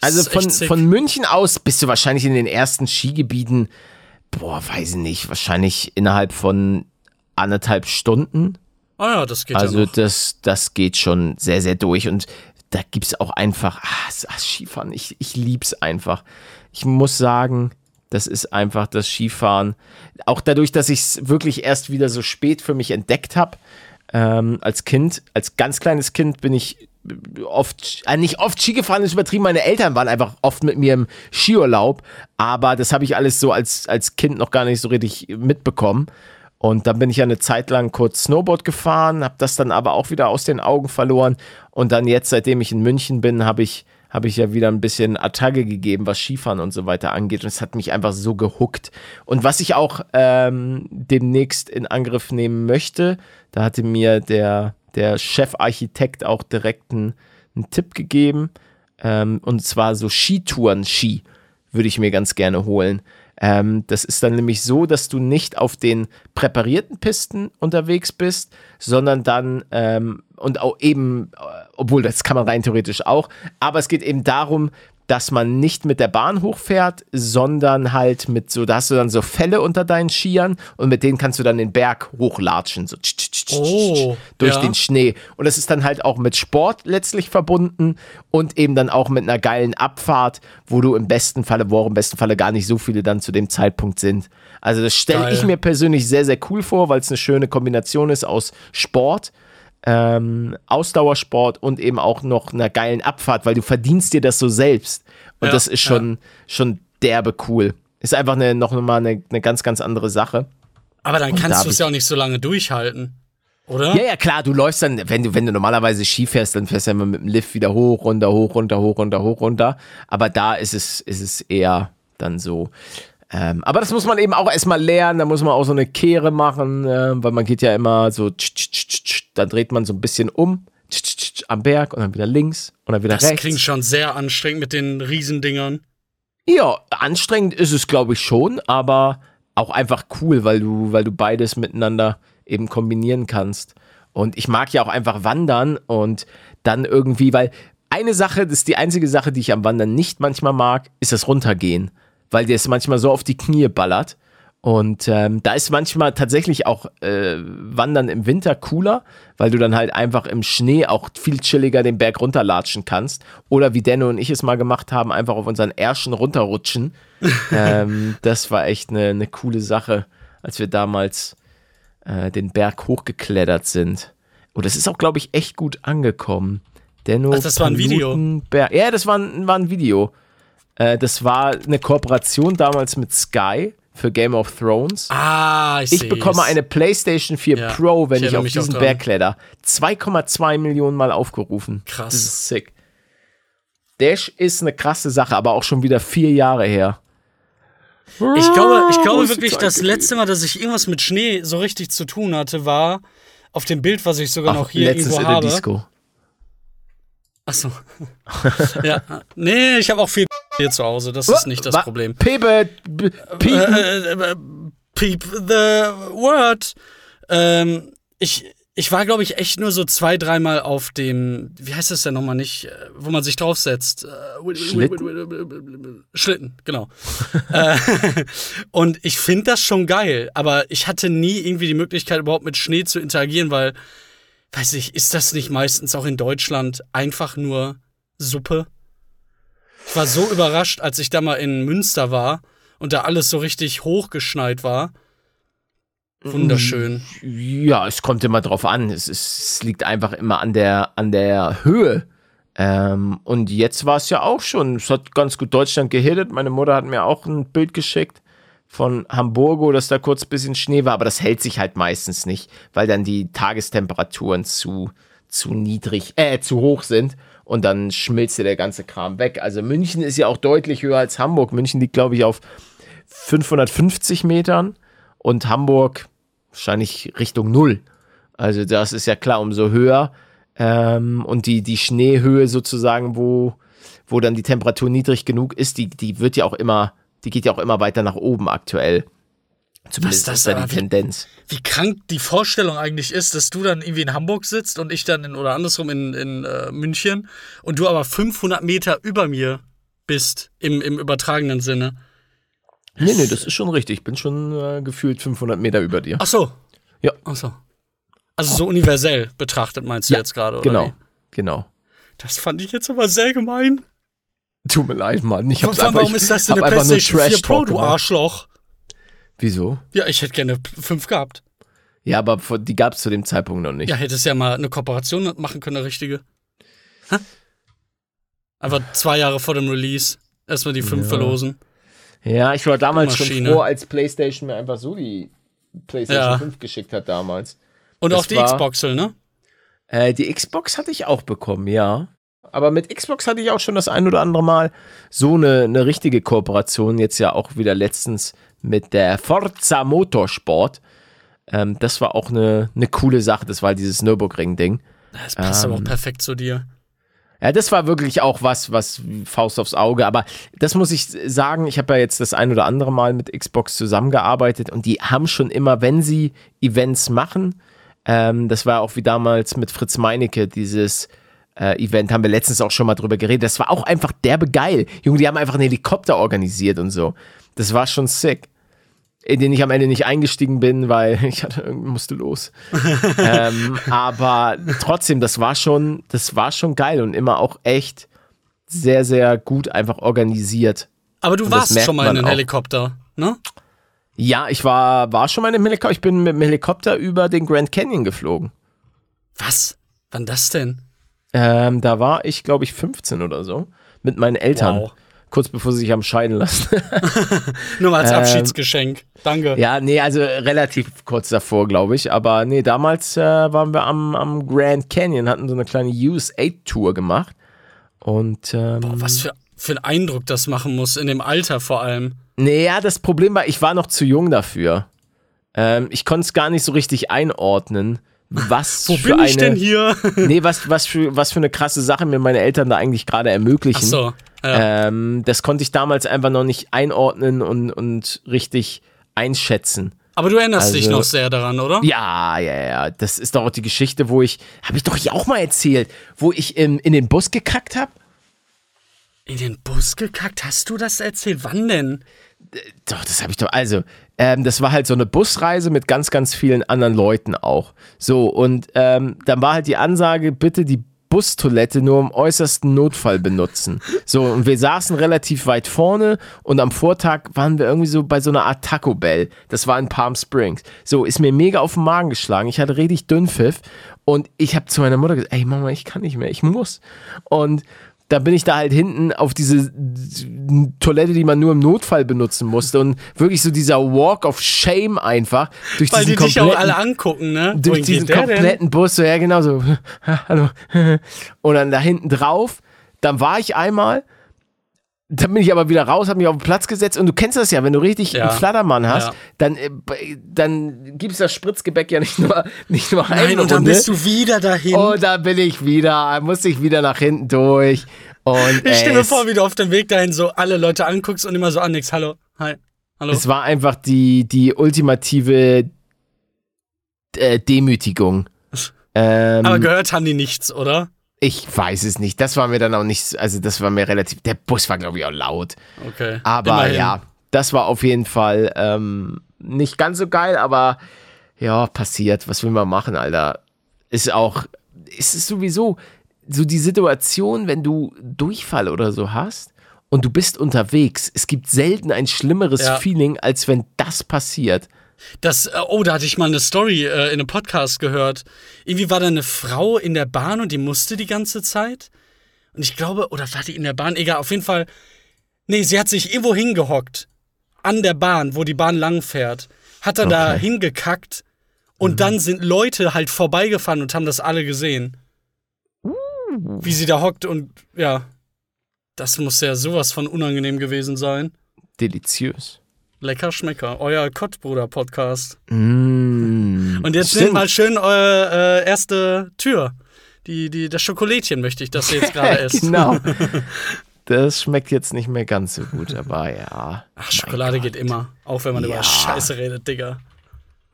Das also von, von München aus bist du wahrscheinlich in den ersten Skigebieten, boah, weiß ich nicht, wahrscheinlich innerhalb von anderthalb Stunden. Ah ja, das geht Also ja das, das geht schon sehr, sehr durch. Und da gibt es auch einfach, ah, ah, Skifahren, ich, ich lieb's einfach. Ich muss sagen, das ist einfach das Skifahren. Auch dadurch, dass ich es wirklich erst wieder so spät für mich entdeckt habe. Ähm, als Kind, als ganz kleines Kind bin ich oft, äh, nicht oft Ski gefahren, ist übertrieben. Meine Eltern waren einfach oft mit mir im Skiurlaub, aber das habe ich alles so als, als Kind noch gar nicht so richtig mitbekommen. Und dann bin ich ja eine Zeit lang kurz Snowboard gefahren, habe das dann aber auch wieder aus den Augen verloren. Und dann jetzt, seitdem ich in München bin, habe ich, habe ich ja wieder ein bisschen Attacke gegeben, was Skifahren und so weiter angeht. Und es hat mich einfach so gehuckt. Und was ich auch ähm, demnächst in Angriff nehmen möchte, da hatte mir der, der Chefarchitekt auch direkt einen, einen Tipp gegeben. Ähm, und zwar so Skitouren-Ski würde ich mir ganz gerne holen. Ähm, das ist dann nämlich so, dass du nicht auf den präparierten Pisten unterwegs bist, sondern dann ähm, und auch eben, äh, obwohl das kann man rein theoretisch auch, aber es geht eben darum, dass man nicht mit der Bahn hochfährt, sondern halt mit so, da hast du dann so Fälle unter deinen Skiern und mit denen kannst du dann den Berg hochlatschen, so tsch, tsch, tsch, Oh, durch ja. den Schnee. Und das ist dann halt auch mit Sport letztlich verbunden und eben dann auch mit einer geilen Abfahrt, wo du im besten Falle, wo auch im besten Falle gar nicht so viele dann zu dem Zeitpunkt sind. Also das stelle ich mir persönlich sehr, sehr cool vor, weil es eine schöne Kombination ist aus Sport, ähm, Ausdauersport und eben auch noch einer geilen Abfahrt, weil du verdienst dir das so selbst. Und Ja, das ist schon, schon derbe cool. Ist einfach eine, noch mal eine, eine ganz, ganz andere Sache. Aber dann da kannst hab du es ja auch nicht so lange durchhalten. Oder? Ja, ja, klar, du läufst dann, wenn du, wenn du normalerweise Ski fährst, dann fährst du immer mit dem Lift wieder hoch, runter, hoch, runter, hoch, runter, hoch, runter. Aber da ist es, ist es eher dann so. Ähm, aber das muss man eben auch erstmal lernen, da muss man auch so eine Kehre machen, äh, weil man geht ja immer so, tsch, tsch, tsch, tsch, dann dreht man so ein bisschen um tsch, tsch, tsch, am Berg und dann wieder links und dann wieder Das rechts. klingt schon sehr anstrengend mit den Riesendingern. Ja, anstrengend ist es, glaube ich, schon, aber auch einfach cool, weil du, weil du beides miteinander eben kombinieren kannst. Und ich mag ja auch einfach wandern und dann irgendwie, weil eine Sache, das ist die einzige Sache, die ich am Wandern nicht manchmal mag, ist das Runtergehen, weil dir es manchmal so auf die Knie ballert. Und ähm, da ist manchmal tatsächlich auch äh, Wandern im Winter cooler, weil du dann halt einfach im Schnee auch viel chilliger den Berg runterlatschen kannst. Oder wie Denno und ich es mal gemacht haben, einfach auf unseren Ärschen runterrutschen. (laughs) ähm, das war echt eine, eine coole Sache, als wir damals äh, den Berg hochgeklettert sind. Und das ist auch, glaube ich, echt gut angekommen. Denno Ach, das war ein Video? Palutenberg- Ja, das war ein, war ein Video. Äh, das war eine Kooperation damals mit Sky für Game of Thrones. Ah, ich, Ich bekomme eine PlayStation 4 Ja, Pro, wenn ich ich, auf diesen. Berg kletter. 2,2 Millionen Mal aufgerufen. Krass. Das ist sick. Dash ist eine krasse Sache, aber auch schon wieder vier Jahre her. Ich glaube, ich glaube wirklich, das letzte Mal, dass ich irgendwas mit Schnee so richtig zu tun hatte, war auf dem Bild, was ich sogar noch Ach, hier letztens irgendwo in der habe. Disco. Achso. (laughs) ja. Nee, ich habe auch viel hier zu Hause, das ist nicht das Wa- Problem. Pepe, Piepen. Äh, äh, äh, Peep the word. Ähm, ich, ich war, glaube ich, echt nur so zwei, dreimal auf dem, wie heißt das denn nochmal nicht, äh, wo man sich draufsetzt? Schlitten? Schlitten, genau. (laughs) Und ich finde das schon geil, aber ich hatte nie irgendwie die Möglichkeit, überhaupt mit Schnee zu interagieren, weil, weiß ich, ist das nicht meistens auch in Deutschland einfach nur Suppe? Ich war so überrascht, als ich da mal in Münster war und da alles so richtig hochgeschneit war. Wunderschön. Ja, es kommt immer drauf an. Es, ist, es liegt einfach immer an der, an der Höhe. Ähm, und jetzt war es ja auch schon. Es hat ganz gut Deutschland gehittet. Meine Mutter hat mir auch ein Bild geschickt von Hamburgo, dass da kurz ein bisschen Schnee war, aber das hält sich halt meistens nicht, weil dann die Tagestemperaturen zu, zu niedrig, äh, zu hoch sind und dann schmilzt der ganze Kram weg. Also München ist ja auch deutlich höher als Hamburg. München liegt, glaube ich, auf 550 Metern und Hamburg wahrscheinlich Richtung Null. Also das ist ja klar, umso höher. Ähm, und die, die Schneehöhe sozusagen, wo, wo dann die Temperatur niedrig genug ist, die, die wird ja auch immer, die geht ja auch immer weiter nach oben aktuell. Zumindest das ist da die wie- Tendenz. Wie krank die Vorstellung eigentlich ist, dass du dann irgendwie in Hamburg sitzt und ich dann in, oder andersrum in, in äh, München und du aber 500 Meter über mir bist, im, im übertragenen Sinne. Nee, nee, das ist schon richtig. Ich bin schon äh, gefühlt 500 Meter über dir. Ach so. Ja. Ach so. Also so universell betrachtet meinst du Ja, jetzt gerade, oder? Genau, wie? genau. Das fand ich jetzt aber sehr gemein. Tut mir leid, Mann. Ich hab's allem, einfach, warum ist das denn eine PlayStation 4 Trash Pro, du. Arschloch? Wieso? Ja, ich hätte gerne 5 gehabt. Ja, aber die gab es zu dem Zeitpunkt noch nicht. Ja, hättest ja mal eine Kooperation machen können, eine richtige. Hä? Einfach zwei Jahre vor dem Release erstmal die 5 Ja. verlosen. Ja, ich war damals schon Maschine. froh, als PlayStation mir einfach so die PlayStation Ja. 5 geschickt hat damals. Und Das auch die Xboxel, ne? Äh, die Xbox hatte ich auch bekommen, ja. Aber mit Xbox hatte ich auch schon das ein oder andere Mal so eine, eine richtige Kooperation. Jetzt ja auch wieder letztens mit der Forza Motorsport. Ähm, das war auch eine, eine coole Sache. Das war dieses Nürburgring-Ding. Das passt aber auch Ähm. perfekt zu dir. Ja, das war wirklich auch was, was Faust aufs Auge. Aber das muss ich sagen, ich habe ja jetzt das ein oder andere Mal mit Xbox zusammengearbeitet und die haben schon immer, wenn sie Events machen, ähm, das war auch wie damals mit Fritz Meinecke, dieses äh, Event, haben wir letztens auch schon mal drüber geredet. Das war auch einfach derbe geil. Junge, die haben einfach einen Helikopter organisiert und so. Das war schon sick. In den ich am Ende nicht eingestiegen bin, weil (laughs) ich hatte, musste los. (laughs) ähm, aber trotzdem, das war schon, das war schon geil und immer auch echt sehr, sehr gut einfach organisiert. Aber du Und warst schon mal in einem. Helikopter, ne? Ja, ich war, war schon mal im Helikopter. Ich bin mit dem Helikopter über den Grand Canyon geflogen. Was? Wann das denn? Ähm, da war ich, glaube ich, 15 oder so. Mit meinen Eltern. Wow. Kurz bevor sie sich haben scheiden lassen. (laughs) Nur mal als Ähm, Abschiedsgeschenk. Danke. ja, nee, also relativ kurz davor, glaube ich. Aber nee, damals äh, waren wir am, am Grand Canyon, hatten so eine kleine US-8-Tour gemacht. Und ähm, Boah, was für, für einen Eindruck das machen muss, in dem Alter vor allem. Naja, das Problem war, ich war noch zu jung dafür. Ähm, ich konnte es gar nicht so richtig einordnen, was Wo für bin ich eine, denn hier? (laughs) Nee, was, was, für, was für eine krasse Sache mir meine Eltern da eigentlich gerade ermöglichen. Ach so. Ja. Ähm, das konnte ich damals einfach noch nicht einordnen und, und richtig einschätzen. Aber du erinnerst dich also- noch sehr daran, oder? Ja, ja, ja. Das ist doch auch die Geschichte, wo ich, habe ich doch hier auch mal erzählt, wo ich in, in den Bus gekackt habe. In den Bus gekackt? Hast du das erzählt? Wann denn? Doch, das habe ich doch. Also, ähm, das war halt so eine Busreise mit ganz, ganz vielen anderen Leuten auch. So, und ähm, dann war halt die Ansage, bitte die Bustoilette nur im äußersten Notfall benutzen. So, und wir saßen relativ weit vorne und am Vortag waren wir irgendwie so bei so einer Art Taco Bell. Das war in Palm Springs. So, ist mir mega auf den Magen geschlagen. Ich hatte richtig Dünnpfiff und ich habe zu meiner Mutter gesagt, ey Mama, ich kann nicht mehr, ich muss. Und da bin ich da halt hinten auf diese Toilette, die man nur im Notfall benutzen musste und wirklich so dieser Walk of Shame einfach durch Weil die diesen dich auch alle angucken, ne? durch Wohin diesen denn? kompletten Bus, so ja genau so, (laughs) hallo und dann da hinten drauf, dann war ich einmal, dann bin ich aber wieder raus, habe mich auf den Platz gesetzt und du kennst das ja, wenn du richtig Ja. einen Flattermann hast, Ja. dann, äh, dann gibt's das Spritzgebäck ja nicht nur, (laughs) nicht nur Nein, eine und dann Runde. bist du wieder dahin. Und da bin ich wieder, musste ich wieder nach hinten durch. Und ich stelle mir es, vor, wie du auf dem Weg dahin so alle Leute anguckst und immer so annickst. Hallo, hi, hallo. es war einfach die, die ultimative äh, Demütigung. (laughs) Ähm, Aber gehört haben die nichts, oder? Ich weiß es nicht. Das war mir dann auch nicht, also das war mir relativ, der Bus war glaube ich auch laut. Okay. Aber Immerhin. ja, das war auf jeden Fall ähm, nicht ganz so geil, aber ja, passiert. Was will man machen, Alter? Ist auch, ist es sowieso so die Situation, wenn du Durchfall oder so hast und du bist unterwegs. Es gibt selten ein schlimmeres Ja. Feeling, als wenn das passiert. Das, äh, oh, da hatte ich mal eine Story äh, in einem Podcast gehört. Irgendwie war da eine Frau in der Bahn und die musste die ganze Zeit. Und ich glaube, oder war die in der Bahn? Egal, auf jeden Fall. Nee, sie hat sich irgendwo hingehockt. An der Bahn, wo die Bahn langfährt. Hat dann da Okay. hingekackt. Und dann sind Leute halt vorbeigefahren und haben das alle gesehen. Wie sie da hockt und ja. Das muss ja sowas von unangenehm gewesen sein. Deliziös. Lecker Schmecker, euer Kottbruder-Podcast. Mm. Und jetzt nehmt mal schön eure äh, erste Tür. Die, die, das Schokolädchen möchte ich, dass ihr jetzt gerade (laughs) esst. genau. (laughs) Das schmeckt jetzt nicht mehr ganz so gut, aber ja. Ach, Schokolade geht immer. Auch wenn man Ja. über Scheiße redet, Digga.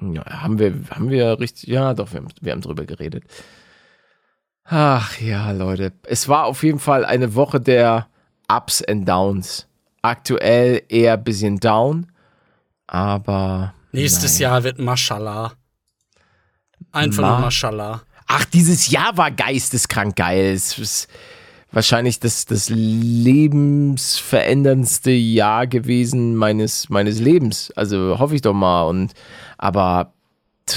Ja, haben wir, haben wir richtig, ja, doch, wir haben, wir haben drüber geredet. Ach ja, Leute. Es war auf jeden Fall eine Woche der Ups and Downs. Aktuell eher ein bisschen down, aber. Nächstes naja. Jahr wird Mashallah. Einfach Ma- nur Mashallah. Ach, dieses Jahr war geisteskrank geil. Es ist wahrscheinlich das, das lebensveränderndste Jahr gewesen meines, meines Lebens. Also hoffe ich doch mal. Und aber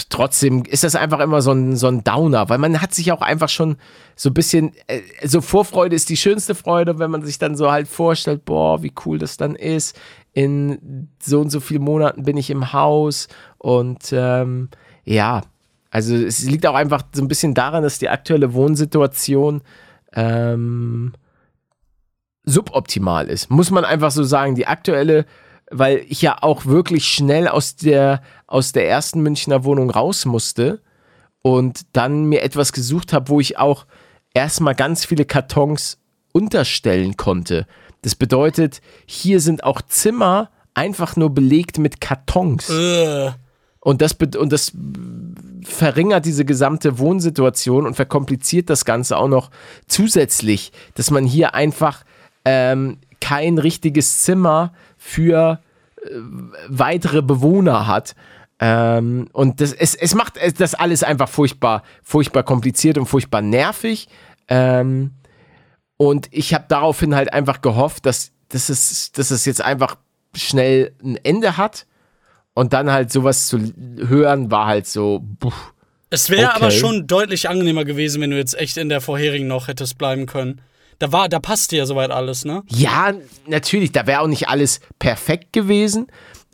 trotzdem ist das einfach immer so ein, so ein Downer, weil man hat sich auch einfach schon so ein bisschen, äh, so Vorfreude ist die schönste Freude, wenn man sich dann so halt vorstellt, boah, wie cool das dann ist. In so und so vielen Monaten bin ich im Haus und ähm, ja, also es liegt auch einfach so ein bisschen daran, dass die aktuelle Wohnsituation ähm, suboptimal ist. Muss man einfach so sagen. Die aktuelle, weil ich ja auch wirklich schnell aus der, aus der ersten Münchner Wohnung raus musste und dann mir etwas gesucht habe, wo ich auch erstmal ganz viele Kartons unterstellen konnte. Das bedeutet, hier sind auch Zimmer einfach nur belegt mit Kartons. Äh, Und das, und das verringert diese gesamte Wohnsituation und verkompliziert das Ganze auch noch zusätzlich, dass man hier einfach ähm, kein richtiges Zimmer für äh, weitere Bewohner hat. Ähm, und das, es, es macht das alles einfach furchtbar, furchtbar kompliziert und furchtbar nervig. Ähm, und ich habe daraufhin halt einfach gehofft, dass, dass, es, dass es jetzt einfach schnell ein Ende hat. Und dann halt sowas zu hören, war halt so, buff. es wäre Okay. aber schon deutlich angenehmer gewesen, wenn du jetzt echt in der vorherigen noch hättest bleiben können. Da war, da passte ja soweit alles, ne? Ja, natürlich, da wäre auch nicht alles perfekt gewesen,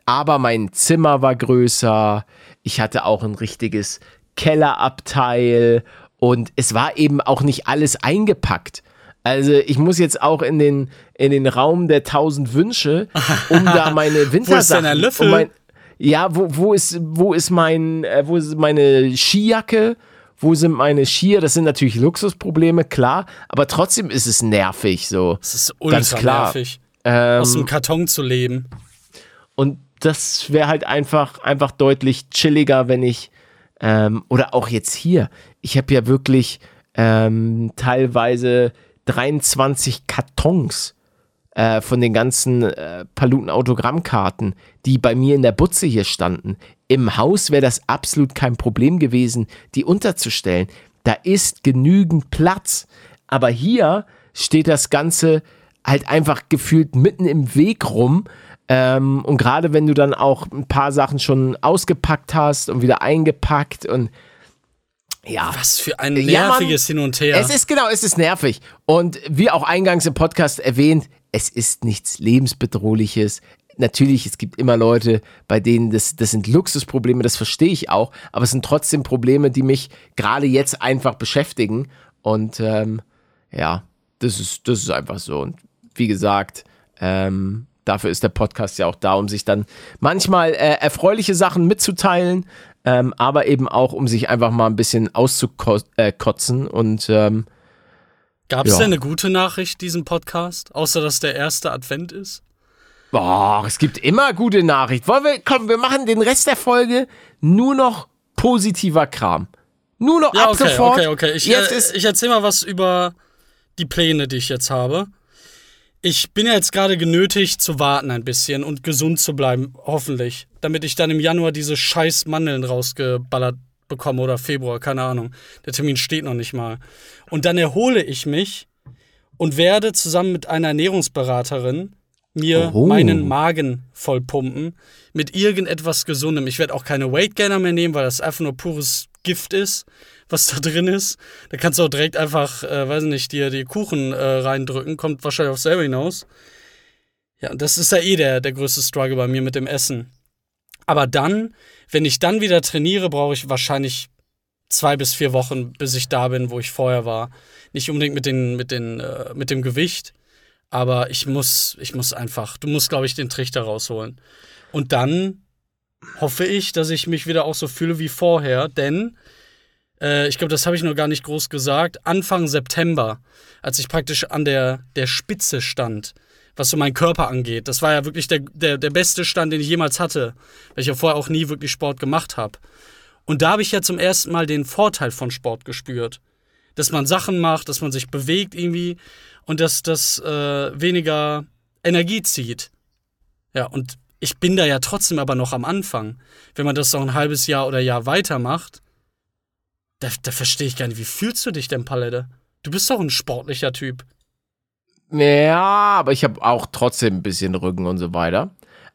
aber mein Zimmer war größer. Ich hatte auch ein richtiges Kellerabteil und es war eben auch nicht alles eingepackt. Also ich muss jetzt auch in den, in den Raum der tausend Wünsche, um da (laughs) meine Wintersachen... der Löffel? Um mein, ja, wo, wo, ist, wo ist mein, äh, wo ist meine Skijacke? Wo sind meine Skier? Das sind natürlich Luxusprobleme, klar, aber trotzdem ist es nervig so. Das ist ultra Ganz klar. nervig. Ähm, Aus dem Karton zu leben. und das wäre halt einfach, einfach deutlich chilliger, wenn ich, ähm, oder auch jetzt hier, ich habe ja wirklich ähm, teilweise 23 Kartons äh, von den ganzen äh, Paluten-Autogrammkarten, die bei mir in der Butze hier standen. Im Haus wäre das absolut kein Problem gewesen, die unterzustellen. Da ist genügend Platz. Aber hier steht das Ganze halt einfach gefühlt mitten im Weg rum. Ähm, und gerade wenn du dann auch ein paar Sachen schon ausgepackt hast und wieder eingepackt und Ja. Was für ein Ja, nerviges Hin und Her. Es ist genau, es ist nervig. Und wie auch eingangs im Podcast erwähnt, es ist nichts lebensbedrohliches. Natürlich, es gibt immer Leute, bei denen das, das sind Luxusprobleme, das verstehe ich auch, aber es sind trotzdem Probleme, die mich gerade jetzt einfach beschäftigen. Und ähm, ja, das ist, das ist einfach so. Und wie gesagt, ähm, dafür ist der Podcast ja auch da, um sich dann manchmal äh, erfreuliche Sachen mitzuteilen, ähm, aber eben auch, um sich einfach mal ein bisschen auszukotzen. Und ähm, Gab es ja. denn eine gute Nachricht diesem Podcast, außer dass der erste Advent ist? boah, es gibt immer gute Nachrichten. Wollen wir, komm, wir machen den Rest der Folge nur noch positiver Kram. Nur noch Ja, ab okay, sofort. okay, okay. Ich, jetzt äh, ist, ich erzähl mal was über die Pläne, die ich jetzt habe. Ich bin ja jetzt gerade genötigt zu warten ein bisschen und gesund zu bleiben, hoffentlich. Damit ich dann im Januar diese scheiß Mandeln rausgeballert bekomme oder Februar, keine Ahnung. Der Termin steht noch nicht mal. Und dann erhole ich mich und werde zusammen mit einer Ernährungsberaterin mir Oh. meinen Magen vollpumpen mit irgendetwas Gesundem. Ich werde auch keine Weight Gainer mehr nehmen, weil das einfach nur pures Gift ist, was da drin ist. Da kannst du auch direkt einfach, äh, weiß nicht, dir die Kuchen äh, reindrücken, kommt wahrscheinlich aufs selber hinaus. Ja, das ist ja eh der, der größte Struggle bei mir mit dem Essen. Aber dann, wenn ich dann wieder trainiere, brauche ich wahrscheinlich zwei bis vier Wochen, bis ich da bin, wo ich vorher war. Nicht unbedingt mit, den, mit, den, äh, mit dem Gewicht, aber ich muss, ich muss einfach, du musst, glaube ich, den Trichter rausholen. Und dann hoffe ich, dass ich mich wieder auch so fühle wie vorher, denn äh, ich glaube, das habe ich noch gar nicht groß gesagt. Anfang September, als ich praktisch an der, der Spitze stand, was so meinen Körper angeht, das war ja wirklich der, der, der beste Stand, den ich jemals hatte, weil ich ja vorher auch nie wirklich Sport gemacht habe. Und da habe ich ja zum ersten Mal den Vorteil von Sport gespürt. Dass man Sachen macht, dass man sich bewegt irgendwie und dass das äh, weniger Energie zieht. Ja, und ich bin da ja trotzdem aber noch am Anfang. Wenn man das noch ein halbes Jahr oder Jahr weitermacht, da, da verstehe ich gar nicht, wie fühlst du dich denn, Palette? Du bist doch ein sportlicher Typ. ja, aber ich habe auch trotzdem ein bisschen Rücken und so weiter.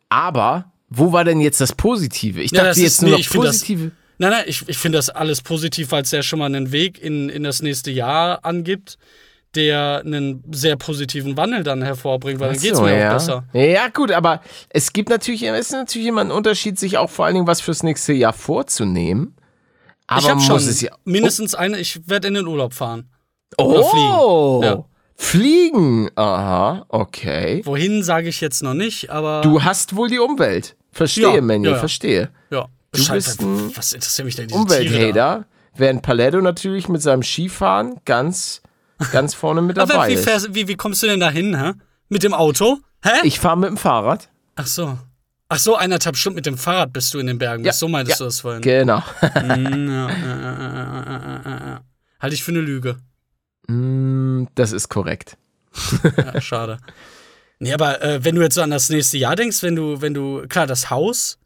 Aber wo war denn jetzt das Positive? Ich Ja, dachte jetzt ist- nur nee, noch positive. Nein, nein, ich, ich finde das alles positiv, weil es ja schon mal einen Weg in, in das nächste Jahr angibt, der einen sehr positiven Wandel dann hervorbringt, weil dann geht es So, mir ja. auch besser. Ja, gut, aber es gibt natürlich, es ist natürlich immer ein Unterschied, sich auch vor allen Dingen was fürs nächste Jahr vorzunehmen. Aber ich habe schon ja. mindestens eine, ich werde in den Urlaub fahren. Oh, fliegen. Ja. Fliegen. Aha, okay. Wohin sage ich jetzt noch nicht, aber Du hast wohl die Umwelt. Verstehe, Ja, Menjo, ja, verstehe. ja, Du Scheiße, bist ein was interessiert mich denn diese? Umwelthater, während Paletto natürlich mit seinem Skifahren ganz, ganz vorne mit (laughs) Aber dabei wie, ist. fährst, wie, wie kommst du denn da hin, hä? Mit dem Auto? Hä? Ich fahre mit dem Fahrrad. Ach so. Ach so, eineinhalb Stunden mit dem Fahrrad bist du in den Bergen. Ja, so meintest ja. du das vorhin. Genau. Halte ich für eine Lüge. Mm, das ist korrekt. (laughs) Ja, schade. Nee, aber äh, wenn du jetzt so an das nächste Jahr denkst, wenn du, wenn du, klar, das Haus,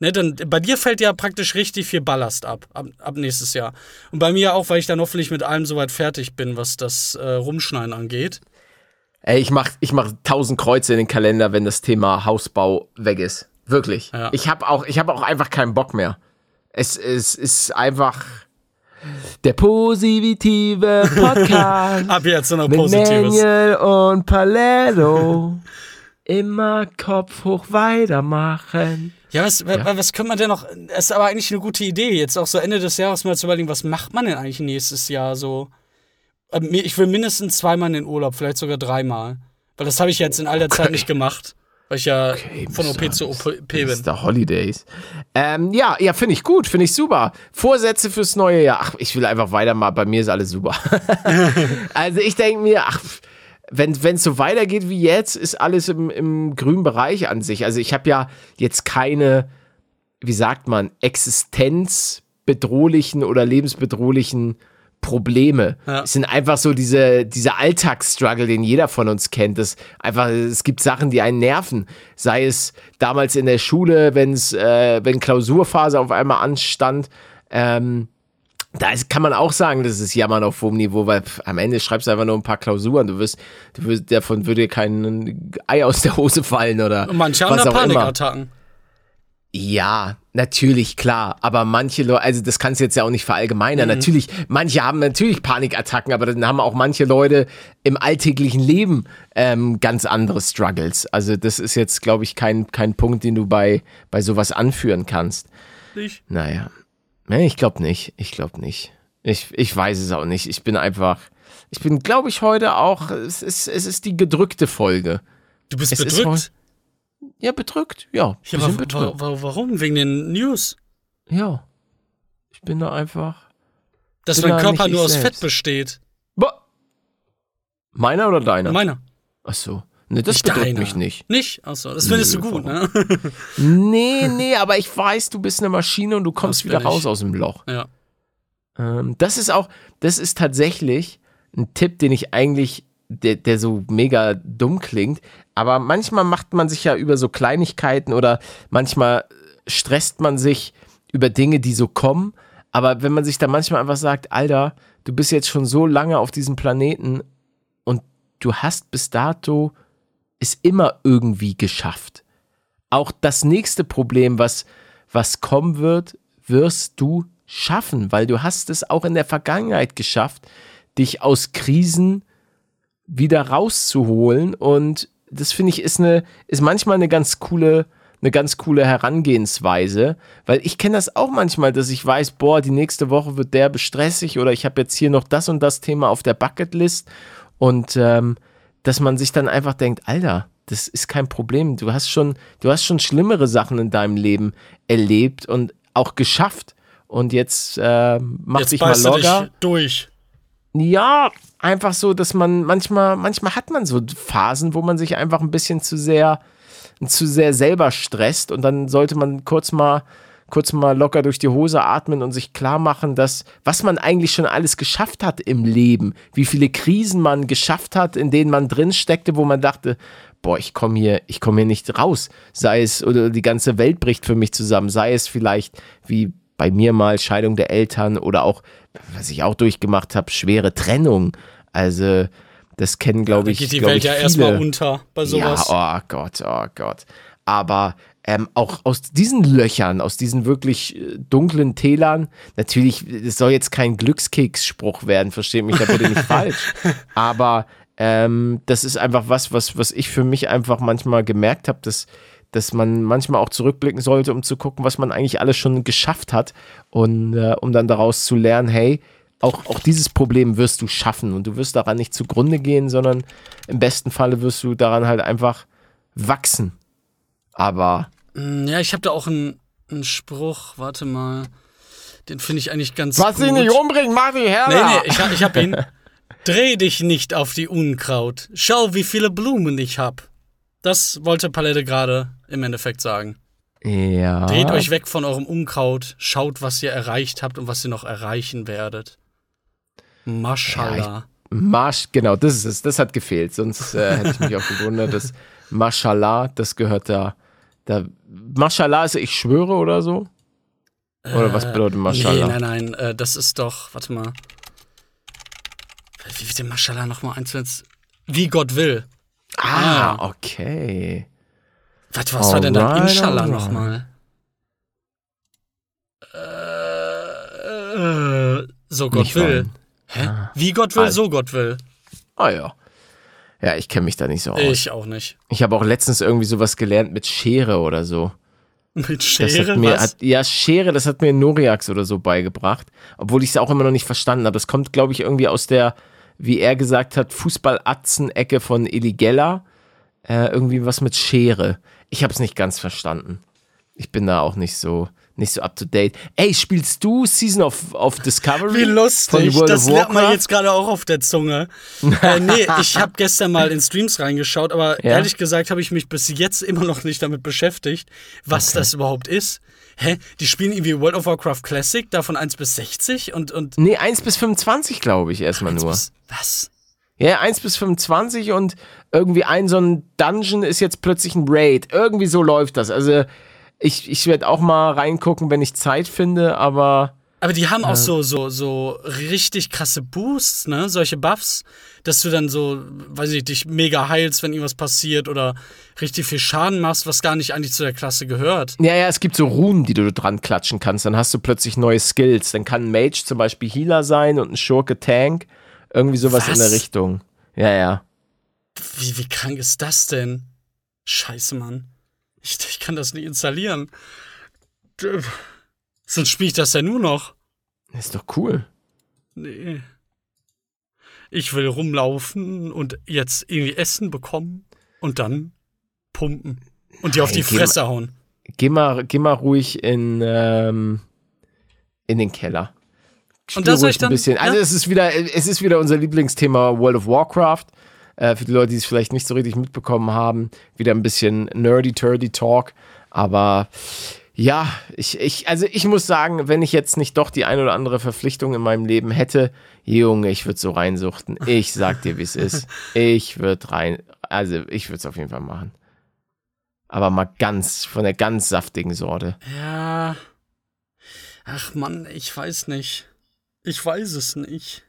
ne, dann bei dir fällt ja praktisch richtig viel Ballast ab, ab, ab nächstes Jahr. Und bei mir auch, weil ich dann hoffentlich mit allem soweit fertig bin, was das äh, Rumschneiden angeht. Ey, ich mach, ich mach tausend Kreuze in den Kalender, wenn das Thema Hausbau weg ist. Wirklich. Ja. Ich habe auch, ich hab auch einfach keinen Bock mehr. Es, es ist einfach der positive (laughs) Podcast Ab jetzt noch mit Positives. Daniel und Paletto. Immer Kopf hoch weitermachen. Ja, was, wa- was können wir denn noch? Das ist aber eigentlich eine gute Idee, jetzt auch so Ende des Jahres mal zu überlegen, was macht man denn eigentlich nächstes Jahr so? Äh, Ich will mindestens zweimal in den Urlaub, vielleicht sogar dreimal. Weil das habe ich jetzt in all der Zeit nicht gemacht. Weil ich ja von OP zu OP bin. Mr. Holidays. Ähm, ja, ja, finde ich gut, finde ich super. Vorsätze fürs neue Jahr. Ach, ich will einfach weitermachen. Bei mir ist alles super. (laughs) also ich denke mir, ach, wenn es so weitergeht wie jetzt, ist alles im, im grünen Bereich an sich. Also ich habe ja jetzt keine, wie sagt man, existenzbedrohlichen oder lebensbedrohlichen Probleme. Ja. Es sind einfach so diese, diese Alltagsstruggle, den jeder von uns kennt. Das einfach, es gibt Sachen, die einen nerven. Sei es damals in der Schule, wenn's, äh, wenn Klausurphase auf einmal anstand. Ähm, da ist, kann man auch sagen, das ist Jammern auf hohem Niveau, weil pff, am Ende schreibst du einfach nur ein paar Klausuren. Du wirst, du wirst davon würde dir kein Ei aus der Hose fallen oder Und manche haben da. Panikattacken. Ja, Natürlich, klar, aber manche Leute, also das kannst du jetzt ja auch nicht verallgemeinern. Natürlich, manche haben natürlich Panikattacken, aber dann haben auch manche Leute im alltäglichen Leben ähm, ganz andere Struggles. Also das ist jetzt, glaube ich, kein, kein Punkt, den du bei, bei sowas anführen kannst. Nicht? Naja, nee, ich glaube nicht. Ich glaube nicht. Ich, ich weiß es auch nicht. Ich bin einfach, ich bin, glaube ich, heute auch, es ist, es ist die gedrückte Folge. Du bist Es ist bedrückt? Ja, bedrückt, ja. Ja, aber bedrückt. wa wa warum? Wegen den News? Ja. Ich bin da einfach. Dass mein da Körper nur aus selbst. Fett besteht. Boah. Meiner oder deiner? Meiner. Ach so. Ne, das Nicht bedrückt deiner. mich nicht. Nicht? Achso, das findest Nö, du gut, warum? ne? (laughs) Nee, nee, aber ich weiß, du bist eine Maschine und du kommst wieder ich. raus aus dem Loch. ja. Ähm, das ist auch, das ist tatsächlich ein Tipp, den ich eigentlich, der, der so mega dumm klingt, aber manchmal macht man sich ja über so Kleinigkeiten oder manchmal stresst man sich über Dinge, die so kommen. Aber wenn man sich da manchmal einfach sagt, Alter, du bist jetzt schon so lange auf diesem Planeten und du hast bis dato es immer irgendwie geschafft. Auch das nächste Problem, was, was kommen wird, wirst du schaffen, weil du hast es auch in der Vergangenheit geschafft, dich aus Krisen wieder rauszuholen und das finde ich ist eine ist manchmal eine ganz coole eine ganz coole Herangehensweise, weil ich kenne das auch manchmal, dass ich weiß, boah, die nächste Woche wird derbe stressig oder ich habe jetzt hier noch das und das Thema auf der Bucketlist und ähm, dass man sich dann einfach denkt, Alter, das ist kein Problem. Du hast schon, du hast schon schlimmere Sachen in deinem Leben erlebt und auch geschafft. Und jetzt äh, mach Jetzt dich mal du dich locker. durch. Ja, einfach so, dass man manchmal, manchmal hat man so Phasen, wo man sich einfach ein bisschen zu sehr, zu sehr selber stresst und dann sollte man kurz mal, kurz mal locker durch die Hose atmen und sich klar machen, dass, was man eigentlich schon alles geschafft hat im Leben, wie viele Krisen man geschafft hat, in denen man drin steckte, wo man dachte, boah, ich komme hier, ich komme hier nicht raus. Sei es, oder die ganze Welt bricht für mich zusammen, sei es vielleicht wie bei mir mal Scheidung der Eltern oder auch, was ich auch durchgemacht habe, schwere Trennung. Also, das kennen, glaube Da ich, geht die Welt ich, ja viele. erstmal unter bei sowas. Ja, oh Gott, oh Gott. Aber ähm, auch aus diesen Löchern, aus diesen wirklich äh, dunklen Tälern, natürlich, es soll jetzt kein Glückskeksspruch werden, versteht mich da bitte nicht (laughs) falsch. Aber ähm, das ist einfach was, was, was ich für mich einfach manchmal gemerkt habe, dass, dass man manchmal auch zurückblicken sollte, um zu gucken, was man eigentlich alles schon geschafft hat und äh, um dann daraus zu lernen, hey, auch, auch dieses Problem wirst du schaffen und du wirst daran nicht zugrunde gehen, sondern im besten Falle wirst du daran halt einfach wachsen. Aber Hm, Ja, ich habe da auch einen, einen Spruch, warte mal. Den finde ich eigentlich ganz was gut. sie nicht umbringen, mach die Herr. Nee, nee, ich, ich hab ihn. (laughs) Dreh dich nicht auf die Unkraut. Schau, wie viele Blumen ich hab. Das wollte Palette gerade im Endeffekt sagen. Ja. Dreht euch weg von eurem Unkraut, schaut, was ihr erreicht habt und was ihr noch erreichen werdet. Mashallah. Marsch, genau, das ist es. Das hat gefehlt. Sonst äh, hätte ich mich auch gewundert, dass Mashallah, das gehört da. da Mashallah ist ich schwöre oder so? Oder was bedeutet nee, Mashallah? nein, nein, äh, das ist doch, warte mal. Wie wird denn Mashallah nochmal eins? Wie Gott will. Ah, okay. Was, was war denn dann Inshallah nochmal? Äh, äh, so Gott Nicht will. wollen. Hä? Wie Gott will, Ah. so Gott will. Ah ja. Ja, ich kenne mich da nicht so aus. Ich auch nicht. Ich habe auch letztens irgendwie sowas gelernt mit Schere oder so. (laughs) Mit Schere, hat mir, was? Hat, ja, Schere, das hat mir Noriax oder so beigebracht. Obwohl ich es auch immer noch nicht verstanden habe. Das kommt, glaube ich, irgendwie aus der, wie er gesagt hat, Fußballatzen-Ecke von Eligella. Äh, irgendwie was mit Schere. Ich habe es nicht ganz verstanden. Ich bin da auch nicht so, nicht so up to date. Ey, spielst du Season of, of Discovery? Wie Von lustig. World Das lernt man jetzt gerade auch auf der Zunge. äh, nee, ich habe gestern mal in Streams reingeschaut, aber Ja? ehrlich gesagt habe ich mich bis jetzt immer noch nicht damit beschäftigt, was das überhaupt ist. Hä? Die spielen irgendwie World of Warcraft Classic, davon 1 bis 60 und. und Nee, 1 bis 25, glaube ich, erstmal nur. bis, was? Ja, 1 bis 25 und irgendwie ein so ein Dungeon ist jetzt plötzlich ein Raid. Irgendwie so läuft das. Also ich, ich werde auch mal reingucken, wenn ich Zeit finde, aber Aber die haben auch so, so, so richtig krasse Boosts, ne? Solche Buffs, dass du dann so, weiß ich, dich mega heilst, wenn irgendwas passiert oder richtig viel Schaden machst, was gar nicht eigentlich zu der Klasse gehört. Ja, ja, es gibt so Runen, die du dran klatschen kannst. Dann hast du plötzlich neue Skills. Dann kann ein Mage zum Beispiel Healer sein und ein Schurke Tank. Irgendwie sowas Was? in der Richtung. Ja, ja. Wie, wie krank ist das denn? Scheiße, Mann. Ich, ich kann das nicht installieren. Sonst spiele ich das ja nur noch. Ist doch cool. Nee. Ich will rumlaufen und jetzt irgendwie Essen bekommen und dann pumpen. Und die auf die geh Fresse hauen. Geh mal, geh mal ruhig in, ähm, in den Keller. Spiel da soll ruhig ich dann- ein bisschen. Also ja? es ist wieder, es ist wieder unser Lieblingsthema World of Warcraft. Äh, für die Leute, die es vielleicht nicht so richtig mitbekommen haben, wieder ein bisschen nerdy turdy Talk. Aber ja, ich, ich, also ich muss sagen, wenn ich jetzt nicht doch die ein oder andere Verpflichtung in meinem Leben hätte, Junge, ich würde so reinsuchten. Ich sag dir, wie es ist. Ich würde rein, also ich würde es auf jeden Fall machen. Aber mal ganz, von der ganz saftigen Sorte. Ja. Ach Mann, ich weiß nicht. Ich weiß es nicht.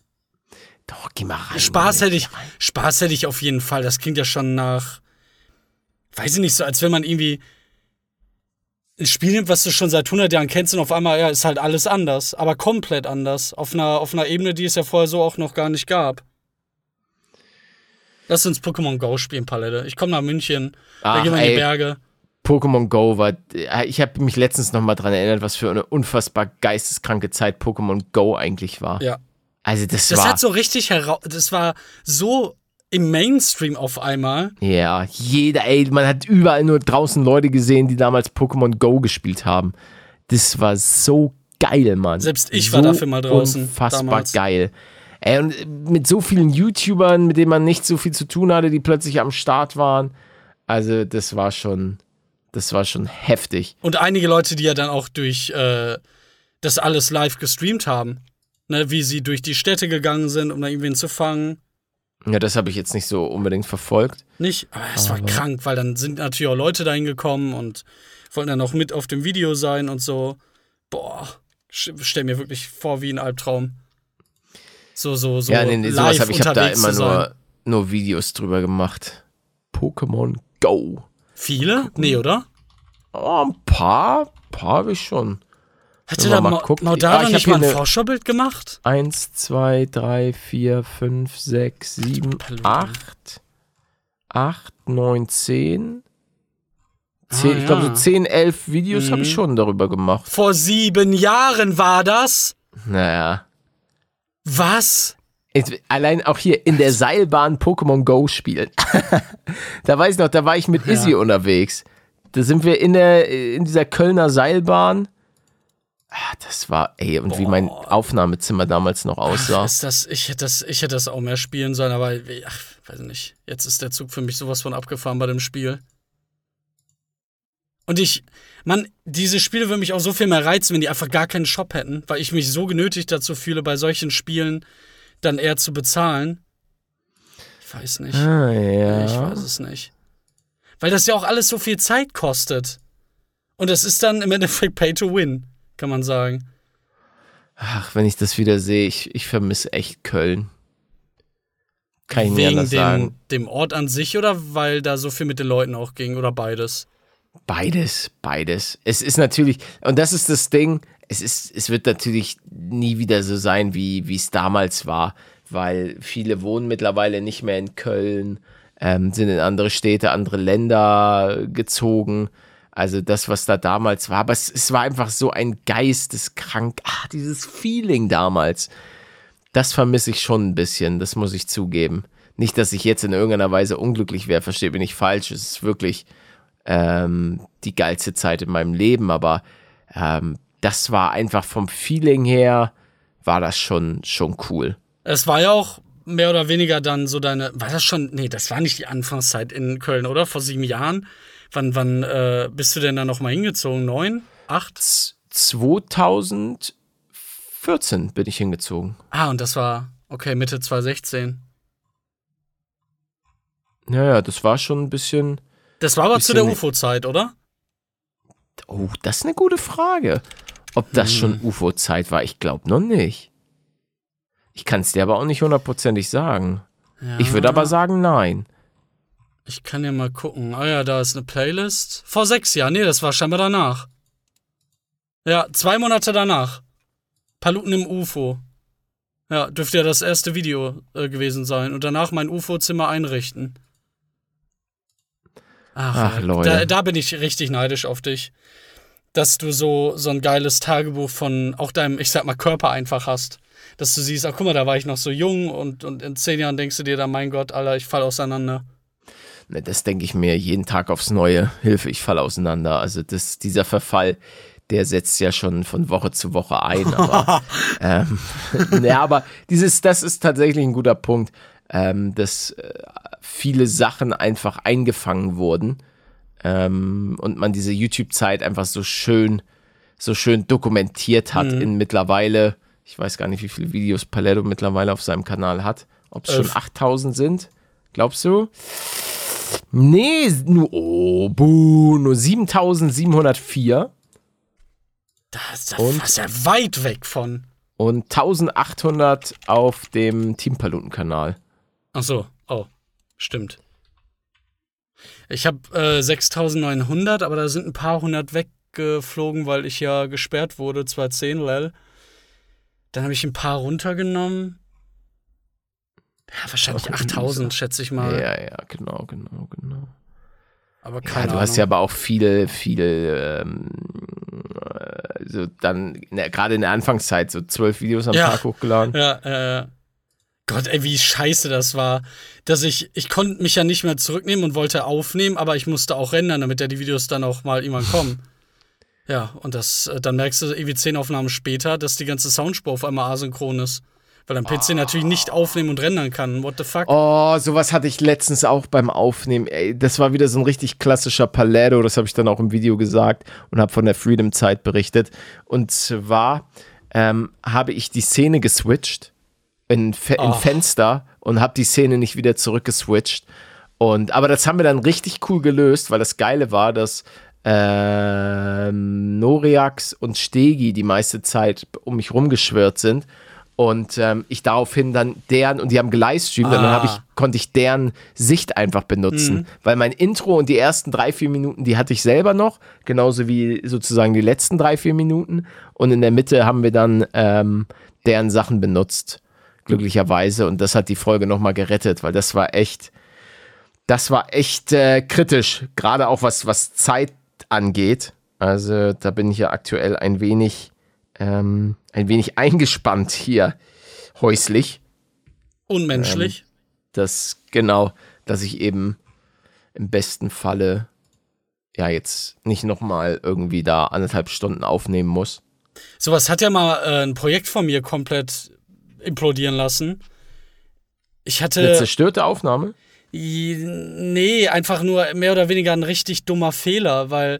Doch, geh mal rein. Spaß hätte ich, Spaß hätte ich auf jeden Fall. Das klingt ja schon nach, weiß ich nicht, so als wenn man irgendwie ein Spiel nimmt, was du schon seit 100 Jahren kennst und auf einmal, ja, ist halt alles anders, aber komplett anders. Auf einer, auf einer Ebene, die es ja vorher so auch noch gar nicht gab. Lass uns Pokémon Go spielen, Palette. Ich komme nach München, da Ach, gehen wir in die ey. Berge. Pokémon Go war, äh, ich habe mich letztens noch mal dran erinnert, was für eine unfassbar geisteskranke Zeit Pokémon Go eigentlich war. Ja. Also das, Das war, hat so richtig heraus, das war so im Mainstream auf einmal. ja, jeder, ey, man hat überall nur draußen Leute gesehen, die damals Pokémon Go gespielt haben. Das war so geil, Mann. Selbst ich war dafür mal draußen, Unfassbar damals. geil. Ey, und mit so vielen YouTubern, mit denen man nicht so viel zu tun hatte, die plötzlich am Start waren. Also, das war schon, das war schon heftig. Und einige Leute, die ja dann auch durch äh, das alles live gestreamt haben. Ne, wie sie durch die Städte gegangen sind, um da irgendwen zu fangen. Ja, das habe ich jetzt nicht so unbedingt verfolgt. Nicht? Aber es war krank, weil dann sind natürlich auch Leute dahin gekommen und wollten dann auch mit auf dem Video sein und so. Boah, stell mir wirklich vor wie ein Albtraum. So, so, so. ja, nee, nee, sowas live habe ich habe da immer nur, nur Videos drüber gemacht. Pokémon Go. Viele? Nee, oder? Oh, ein paar, paar habe ich schon. Wir da mal Ma gucken. Maudara Ah, ich nicht mal hier ein Vorschaubild gemacht? Eins, zwei, drei, vier, fünf, sechs, sieben, acht, acht, neun, zehn. Zehn, Ah, ich glaube, so zehn, elf Videos habe ich Mhm. schon darüber gemacht. Vor sieben Jahren war das? Naja. Was? Jetzt, allein auch hier in der Seilbahn Pokémon Go spielen. (laughs) da weiß ich noch, da war ich mit Ja. Izzy unterwegs. Da sind wir in, der, in dieser Kölner Seilbahn. Ah, das war, ey, und wie mein Aufnahmezimmer damals noch aussah. Ist das, ich, hätte das, ich hätte das auch mehr spielen sollen, aber ach, weiß nicht. Jetzt ist der Zug für mich sowas von abgefahren bei dem Spiel. Und ich, Mann, diese Spiele würden mich auch so viel mehr reizen, wenn die einfach gar keinen Shop hätten, weil ich mich so genötigt dazu fühle, bei solchen Spielen dann eher zu bezahlen. Ich weiß nicht. Ah, ja. Ich weiß es nicht. Weil das ja auch alles so viel Zeit kostet. Und das ist dann im Endeffekt Pay to Win, kann man sagen. Ach, wenn ich das wieder sehe, ich, ich vermisse echt Köln. Kann ich Wegen anders sagen. dem, dem Ort an sich oder weil da so viel mit den Leuten auch ging oder beides? Beides, beides. Es ist natürlich, und das ist das Ding, es ist, es wird natürlich nie wieder so sein, wie wie es damals war, weil viele wohnen mittlerweile nicht mehr in Köln, ähm, sind in andere Städte, andere Länder gezogen. Also das, was da damals war, aber es, es war einfach so ein geisteskrank, ah, dieses Feeling damals. Das vermisse ich schon ein bisschen, das muss ich zugeben. Nicht, dass ich jetzt in irgendeiner Weise unglücklich wäre, versteht mich nicht falsch. Es ist wirklich ähm, die geilste Zeit in meinem Leben, aber ähm, das war einfach vom Feeling her, war das schon, schon cool. Es war ja auch mehr oder weniger dann so deine. War das schon. Nee, das war nicht die Anfangszeit in Köln, oder? Vor sieben Jahren? Wann, wann äh, bist du denn da nochmal hingezogen? Neun? Acht? Z 2014 bin ich hingezogen. Ah, und das war, okay, Mitte 2016. Naja, das war schon ein bisschen. Das war aber zu der UFO-Zeit, oder? Oh, das ist eine gute Frage. Ob das schon UFO-Zeit war, ich glaube noch nicht. Ich kann es dir aber auch nicht hundertprozentig sagen. Ich würde aber sagen, nein. Ich kann ja mal gucken. Ah ja, da ist eine Playlist. Vor sechs Jahren. Nee, das war scheinbar danach. Ja, zwei Monate danach. Paluten im UFO. Ja, dürfte ja das erste Video äh, gewesen sein. Und danach mein UFO-Zimmer einrichten. Ach, Ach, Leute. Da, da bin ich richtig neidisch auf dich. Dass du so, so ein geiles Tagebuch von auch deinem, ich sag mal, Körper einfach hast. Dass du siehst, ach guck mal, da war ich noch so jung und, und in zehn Jahren denkst du dir dann, mein Gott, Alter, ich fall auseinander. Ne, das denke ich mir jeden Tag aufs Neue. Hilfe, ich falle auseinander. Also das, dieser Verfall, der setzt ja schon von Woche zu Woche ein. (laughs) Aber, ähm, (laughs) ja, aber dieses, das ist tatsächlich ein guter Punkt, ähm, dass äh, viele Sachen einfach eingefangen wurden ähm, und man diese YouTube-Zeit einfach so schön, so schön dokumentiert hat in mittlerweile, ich weiß gar nicht, wie viele Videos Paletto mittlerweile auf seinem Kanal hat. Ob es schon Elf. 8000 sind, glaubst du? Nee, nur, oh, buh, nur 7704 Das, das Und? ist ja weit weg von. und 1800 auf dem Team Paluten Kanal. Ach so, oh, stimmt. Ich habe äh, 6900, aber da sind ein paar hundert weggeflogen, weil ich ja gesperrt wurde, 210 lel. Dann habe ich ein paar runtergenommen. Ja, wahrscheinlich Auch 8000, schätze ich mal. Ja, ja, genau, genau, genau. Aber Ja, keine du Ahnung. hast ja aber auch viele, viele, ähm, äh, so dann, der- gerade in der Anfangszeit, so zwölf Videos am Ja. Tag hochgeladen. Ja, ja, ja. Gott, ey, wie scheiße das war. Dass ich, ich konnte mich ja nicht mehr zurücknehmen und wollte aufnehmen, aber ich musste auch rendern, damit ja die Videos dann auch mal irgendwann kommen. Ja, und das, äh, dann merkst du irgendwie zehn Aufnahmen später, dass die ganze Soundspur auf einmal asynchron ist. Weil dein PC natürlich nicht aufnehmen und rendern kann. What the fuck? Oh, sowas hatte ich letztens auch beim Aufnehmen. Ey, das war wieder so ein richtig klassischer Paletto, das habe ich dann auch im Video gesagt und habe von der Freedom-Zeit berichtet. Und zwar ähm, habe ich die Szene geswitcht in, Fe in Ach. Fenster und habe die Szene nicht wieder zurückgeswitcht. Und, aber das haben wir dann richtig cool gelöst, weil das Geile war, dass ähm, Noriax und Stegi die meiste Zeit um mich rumgeschwirrt sind. Und ähm, ich daraufhin dann deren, und die haben gelivestreamt, und dann Ah. habe ich, konnte ich deren Sicht einfach benutzen. Weil mein Intro und die ersten drei, vier Minuten, die hatte ich selber noch, genauso wie sozusagen die letzten drei, vier Minuten. Und in der Mitte haben wir dann ähm, deren Sachen benutzt, glücklicherweise. Und das hat die Folge nochmal gerettet, weil das war echt, das war echt äh, kritisch, gerade auch was, was Zeit angeht. Also da bin ich ja aktuell ein wenig, ähm, ein wenig eingespannt hier häuslich. Unmenschlich. Das genau, dass ich eben im besten Falle ja jetzt nicht nochmal irgendwie da anderthalb Stunden aufnehmen muss. Sowas hat ja mal äh, ein Projekt von mir komplett implodieren lassen. Ich hatte. Eine zerstörte Aufnahme? Nee, einfach nur mehr oder weniger ein richtig dummer Fehler, weil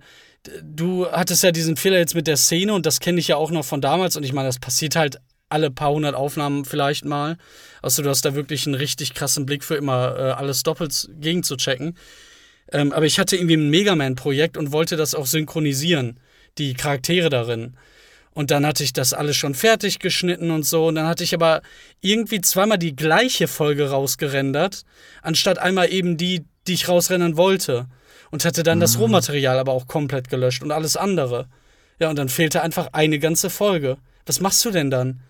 du hattest ja diesen Fehler jetzt mit der Szene und das kenne ich ja auch noch von damals und ich meine, das passiert halt alle paar hundert Aufnahmen vielleicht mal. Also du hast da wirklich einen richtig krassen Blick für immer äh, alles doppelt gegen zu checken. Ähm, aber ich hatte irgendwie ein Megaman-Projekt und wollte das auch synchronisieren, die Charaktere darin. Und dann hatte ich das alles schon fertig geschnitten und so. Und dann hatte ich aber irgendwie zweimal die gleiche Folge rausgerendert, anstatt einmal eben die, die ich rausrendern wollte. Und hatte dann das Rohmaterial aber auch komplett gelöscht und alles andere. Ja, und dann fehlte einfach eine ganze Folge. Was machst du denn dann?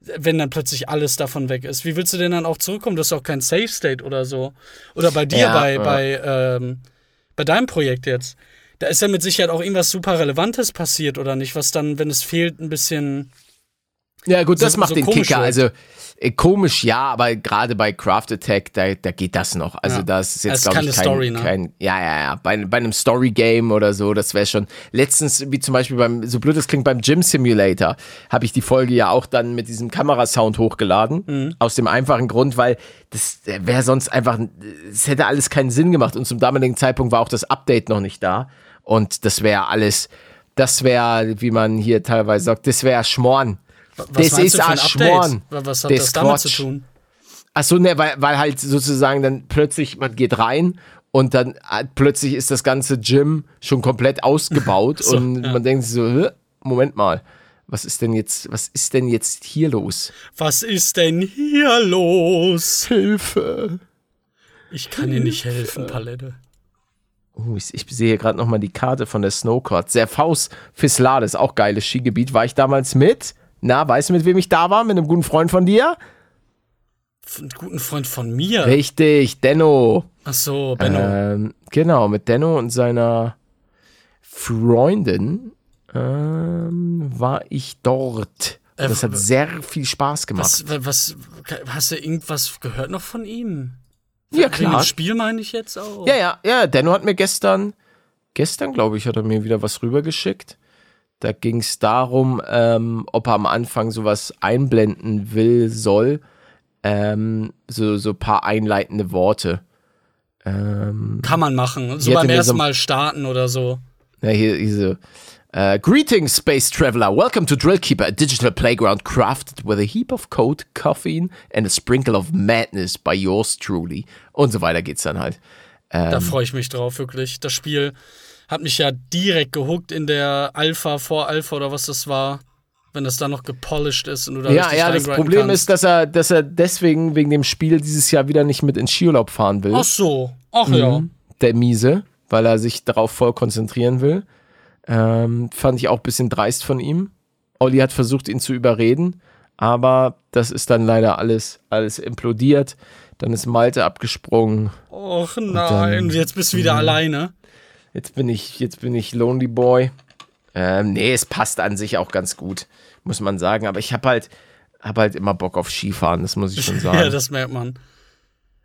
Wenn dann plötzlich alles davon weg ist. Wie willst du denn dann auch zurückkommen? Du hast auch kein Safe State oder so. Oder bei dir, Ja, bei, ja. bei, ähm, bei deinem Projekt jetzt. Da ist ja mit Sicherheit auch irgendwas super Relevantes passiert, oder nicht? Was dann, wenn es fehlt, ein bisschen. Ja, gut, das So- macht so den Kicker. wird. Also äh, komisch, ja, aber gerade bei Craft Attack, da, da geht das noch. Also Ja. das ist jetzt, ist glaube ich, kein, Story, ne? kein ja, ja, ja. Bei, bei einem Story-Game oder so, das wäre schon. Letztens, wie zum Beispiel beim, so blöd es klingt, beim Gym Simulator, habe ich die Folge ja auch dann mit diesem Kamerasound hochgeladen. Mhm. Aus dem einfachen Grund, weil das wäre sonst einfach, es hätte alles keinen Sinn gemacht. Und zum damaligen Zeitpunkt war auch das Update noch nicht da. Und das wäre alles, das wäre, wie man hier teilweise sagt, das wäre Schmorn. Was das ist ein? Schmorn. Was hat Das das damit zu tun? Ach so, ne, weil, weil halt sozusagen dann plötzlich, man geht rein und dann äh, plötzlich ist das ganze Gym schon komplett ausgebaut (laughs) So, und ja. man denkt sich so, "Hä? Moment mal. Was ist denn jetzt, was ist denn jetzt hier los? Was ist denn hier los? Hilfe! Ich kann dir nicht helfen, Palette. Oh, ich, ich sehe hier gerade nochmal die Karte von der Snowcard. Serfaus Fislade ist auch geiles Skigebiet. War ich damals mit? Na, weißt du, mit wem ich da war? Mit einem guten Freund von dir? Einen guten Freund von mir. Richtig, Denno. Ach so, Benno. Ähm, genau, mit Denno und seiner Freundin ähm, war ich dort. Äh, das hat sehr viel Spaß gemacht. was, was, hast du irgendwas gehört noch von ihm? ja, klar. Spiel meine ich jetzt auch. Ja, ja, ja. Denno hat mir gestern, gestern glaube ich, hat er mir wieder was rübergeschickt. Da ging es darum, ähm, ob er am Anfang sowas einblenden will, soll. Ähm, so, so ein paar einleitende Worte. Ähm, Kann man machen. So beim ersten so- Mal starten oder so. Ja, hier diese. Uh, greetings, Space Traveler. Welcome to Drillkeeper, a digital playground crafted with a heap of code, caffeine and a sprinkle of madness by yours truly. Und so weiter geht's dann halt. Da freue ich mich drauf, wirklich. Das Spiel hat mich ja direkt gehuckt in der Alpha, vor Alpha oder was das war. Wenn das dann noch gepolished ist und du da Ja, ja, das Problem kannst. ist, dass er, dass er deswegen wegen dem Spiel dieses Jahr wieder nicht mit ins Skiurlaub fahren will. Ach so. Ach ja. Mhm. Der Miese, weil er sich darauf voll konzentrieren will. Ähm, fand ich auch ein bisschen dreist von ihm. Olli hat versucht, ihn zu überreden, aber das ist dann leider alles, alles implodiert. Dann ist Malte abgesprungen. Och nein. dann- jetzt bist du wieder alleine. Jetzt bin ich, jetzt bin ich Lonely Boy. Ähm, nee, es passt an sich auch ganz gut, muss man sagen. Aber ich habe halt, hab halt immer Bock auf Skifahren, das muss ich schon (laughs) sagen. Ja, das merkt man.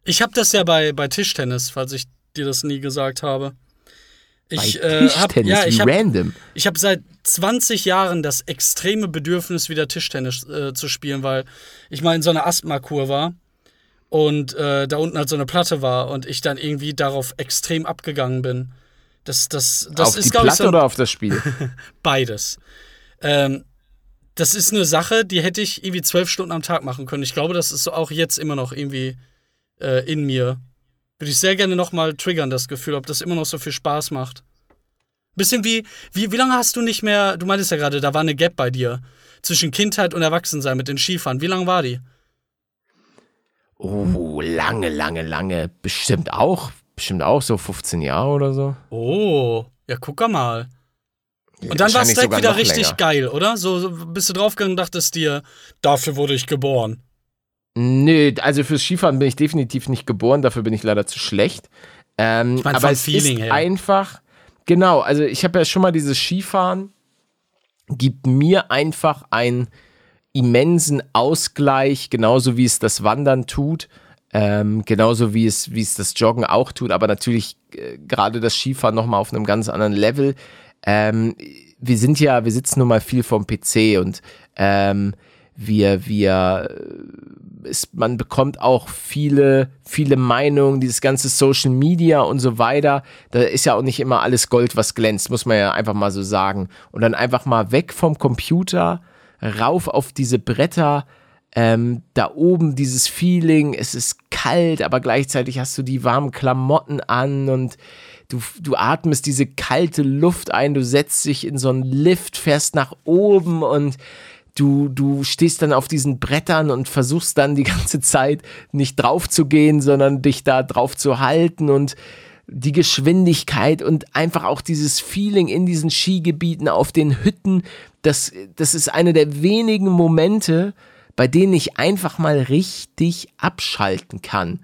Ich habe das ja bei, bei Tischtennis, falls ich dir das nie gesagt habe. Ich, äh, hab, Tischtennis, ja, ich habe random. ich hab seit 20 Jahren das extreme Bedürfnis, wieder Tischtennis äh, zu spielen, weil ich mal in so einer Asthma-Kur war und äh, da unten halt so eine Platte war und ich dann irgendwie darauf extrem abgegangen bin. Das, das, das auf ist, die ich, Platte so oder auf das Spiel? (laughs) beides. Ähm, das ist eine Sache, die hätte ich irgendwie zwölf Stunden am Tag machen können. Ich glaube, das ist so auch jetzt immer noch irgendwie äh, in mir. Würde ich sehr gerne nochmal triggern, das Gefühl, ob das immer noch so viel Spaß macht. Bisschen wie, wie, wie lange hast du nicht mehr, du meintest ja gerade, da war eine Gap bei dir zwischen Kindheit und Erwachsensein mit den Skifahren. Wie lange war die? Oh, lange, lange, lange. Bestimmt auch. Bestimmt auch so 15 Jahre oder so. Oh, ja, guck mal. Und dann war es direkt wieder richtig länger. geil, oder? So so bist du draufgegangen und dachtest dir, dafür wurde ich geboren. Nö, also fürs Skifahren bin ich definitiv nicht geboren, dafür bin ich leider zu schlecht. Ähm, Ich mein, aber es Feeling ist her. einfach, genau, also ich habe ja schon mal dieses Skifahren, gibt mir einfach einen immensen Ausgleich, genauso wie es das Wandern tut, ähm, genauso wie es, wie es das Joggen auch tut, aber natürlich äh, gerade das Skifahren nochmal auf einem ganz anderen Level. Ähm, wir sind ja, wir sitzen nun mal viel vom PC und ähm, wir, wir ist, man bekommt auch viele, viele Meinungen, dieses ganze Social Media und so weiter. Da ist ja auch nicht immer alles Gold, was glänzt, muss man ja einfach mal so sagen. Und dann einfach mal weg vom Computer, rauf auf diese Bretter, ähm, da oben dieses Feeling, es ist kalt, aber gleichzeitig hast du die warmen Klamotten an und du, du atmest diese kalte Luft ein, du setzt dich in so einen Lift, fährst nach oben und du, du stehst dann auf diesen Brettern und versuchst dann die (laughs) ganze Zeit nicht drauf zu gehen, sondern dich da drauf zu halten und die Geschwindigkeit und einfach auch dieses Feeling in diesen Skigebieten auf den Hütten, das, das ist eine der wenigen Momente, bei denen ich einfach mal richtig abschalten kann.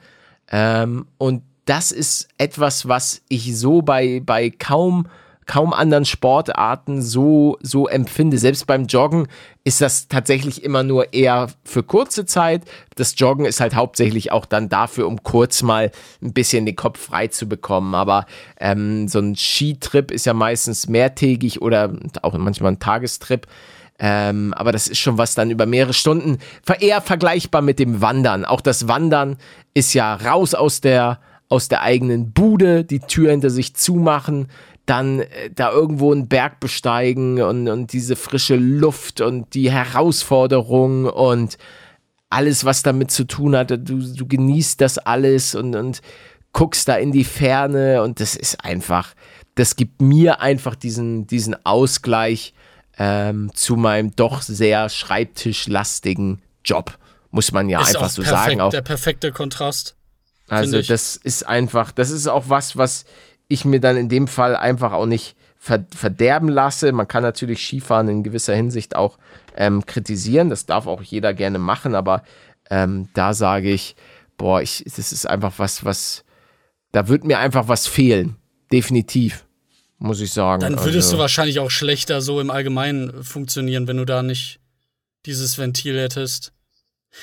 Ähm, und das ist etwas, was ich so bei, bei kaum, kaum anderen Sportarten so, so empfinde. Selbst beim Joggen ist das tatsächlich immer nur eher für kurze Zeit. Das Joggen ist halt hauptsächlich auch dann dafür, um kurz mal ein bisschen den Kopf frei zu bekommen. Aber ähm, so ein Skitrip ist ja meistens mehrtägig oder auch manchmal ein Tagestrip. Ähm, aber das ist schon was dann über mehrere Stunden eher vergleichbar mit dem Wandern. Auch das Wandern ist ja raus aus der, aus der eigenen Bude, die Tür hinter sich zumachen, dann äh, da irgendwo einen Berg besteigen und, und diese frische Luft und die Herausforderung und alles, was damit zu tun hat. Du, du genießt das alles und, und guckst da in die Ferne und das ist einfach, das gibt mir einfach diesen, diesen Ausgleich, ähm, zu meinem doch sehr schreibtischlastigen Job. Muss man ja Ist einfach so perfekt, sagen. Auch, der perfekte Kontrast. also das ist einfach, das ist auch was, was ich mir dann in dem Fall einfach auch nicht ver verderben lasse. Man kann natürlich Skifahren in gewisser Hinsicht auch ähm, kritisieren. Das darf auch jeder gerne machen, aber ähm, da sage ich, boah, ich, das ist einfach was, was, da wird mir einfach was fehlen. Definitiv, muss ich sagen. Dann würdest also, du wahrscheinlich auch schlechter so im Allgemeinen funktionieren, wenn du da nicht dieses Ventil hättest.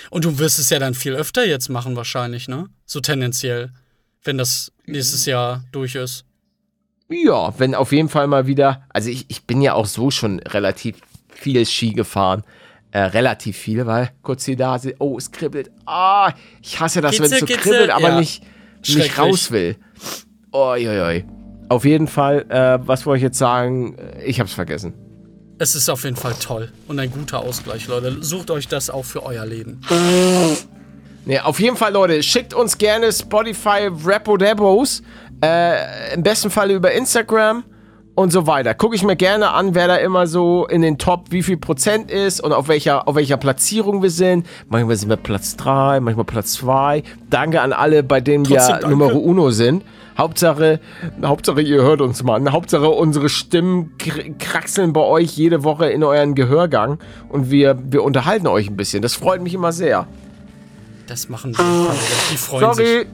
Und du wirst es ja dann viel öfter jetzt machen, wahrscheinlich, ne? So tendenziell, wenn das nächstes Jahr durch ist. Ja, wenn auf jeden Fall mal wieder, also ich, ich bin ja auch so schon relativ viel Ski gefahren. Äh, relativ viel, weil kurz die Nase, oh, es kribbelt. Ah, ich hasse das, wenn es so kribbelt, aber ja. nicht, nicht raus will. Oi, oi, oi. Auf jeden Fall, äh, was wollte ich jetzt sagen? Ich hab's vergessen. Es ist auf jeden Fall toll und ein guter Ausgleich, Leute. Sucht euch das auch für euer Leben. Nee, auf jeden Fall, Leute, schickt uns gerne Spotify Rapodebos. Äh, Im besten Fall über Instagram und so weiter. Gucke ich mir gerne an, wer da immer so in den Top, wie viel Prozent ist und auf welcher, auf welcher Platzierung wir sind. Manchmal sind wir Platz 3, manchmal Platz 2. Danke an alle, bei denen Trotzdem wir danke. Nummer Uno sind. Hauptsache, Hauptsache, ihr hört uns mal. Hauptsache, unsere Stimmen kr- kraxeln bei euch jede Woche in euren Gehörgang und wir, wir unterhalten euch ein bisschen. Das freut mich immer sehr. Das machen wir. Die freuen sich. Sorry.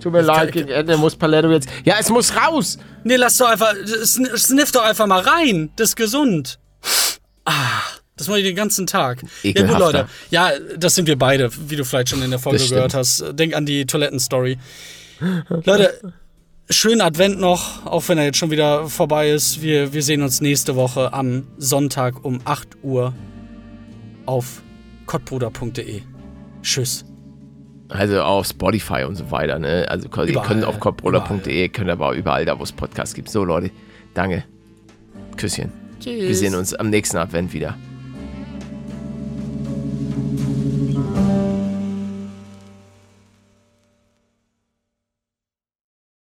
Tut mir leid, gegen Ende muss Paletto jetzt. Ja, es muss raus! Nee, lass doch einfach. sn- Sniff doch einfach mal rein. Das ist gesund. Ah, das mache ich den ganzen Tag. Ja, gut. Leute. Ja, das sind wir beide, wie du vielleicht schon in der Folge gehört hast. Denk an die Toilettenstory. Leute, schönen Advent noch, auch wenn er jetzt schon wieder vorbei ist. Wir, wir sehen uns nächste Woche am Sonntag um 8 Uhr auf kottbruder.de. Tschüss. Also auf Spotify und so weiter, ne? Also ihr Überall, könnt auf kopproller.de, könnt aber überall da, wo es Podcasts gibt. So, Leute, danke. Küsschen. Wir sehen uns am nächsten Advent wieder.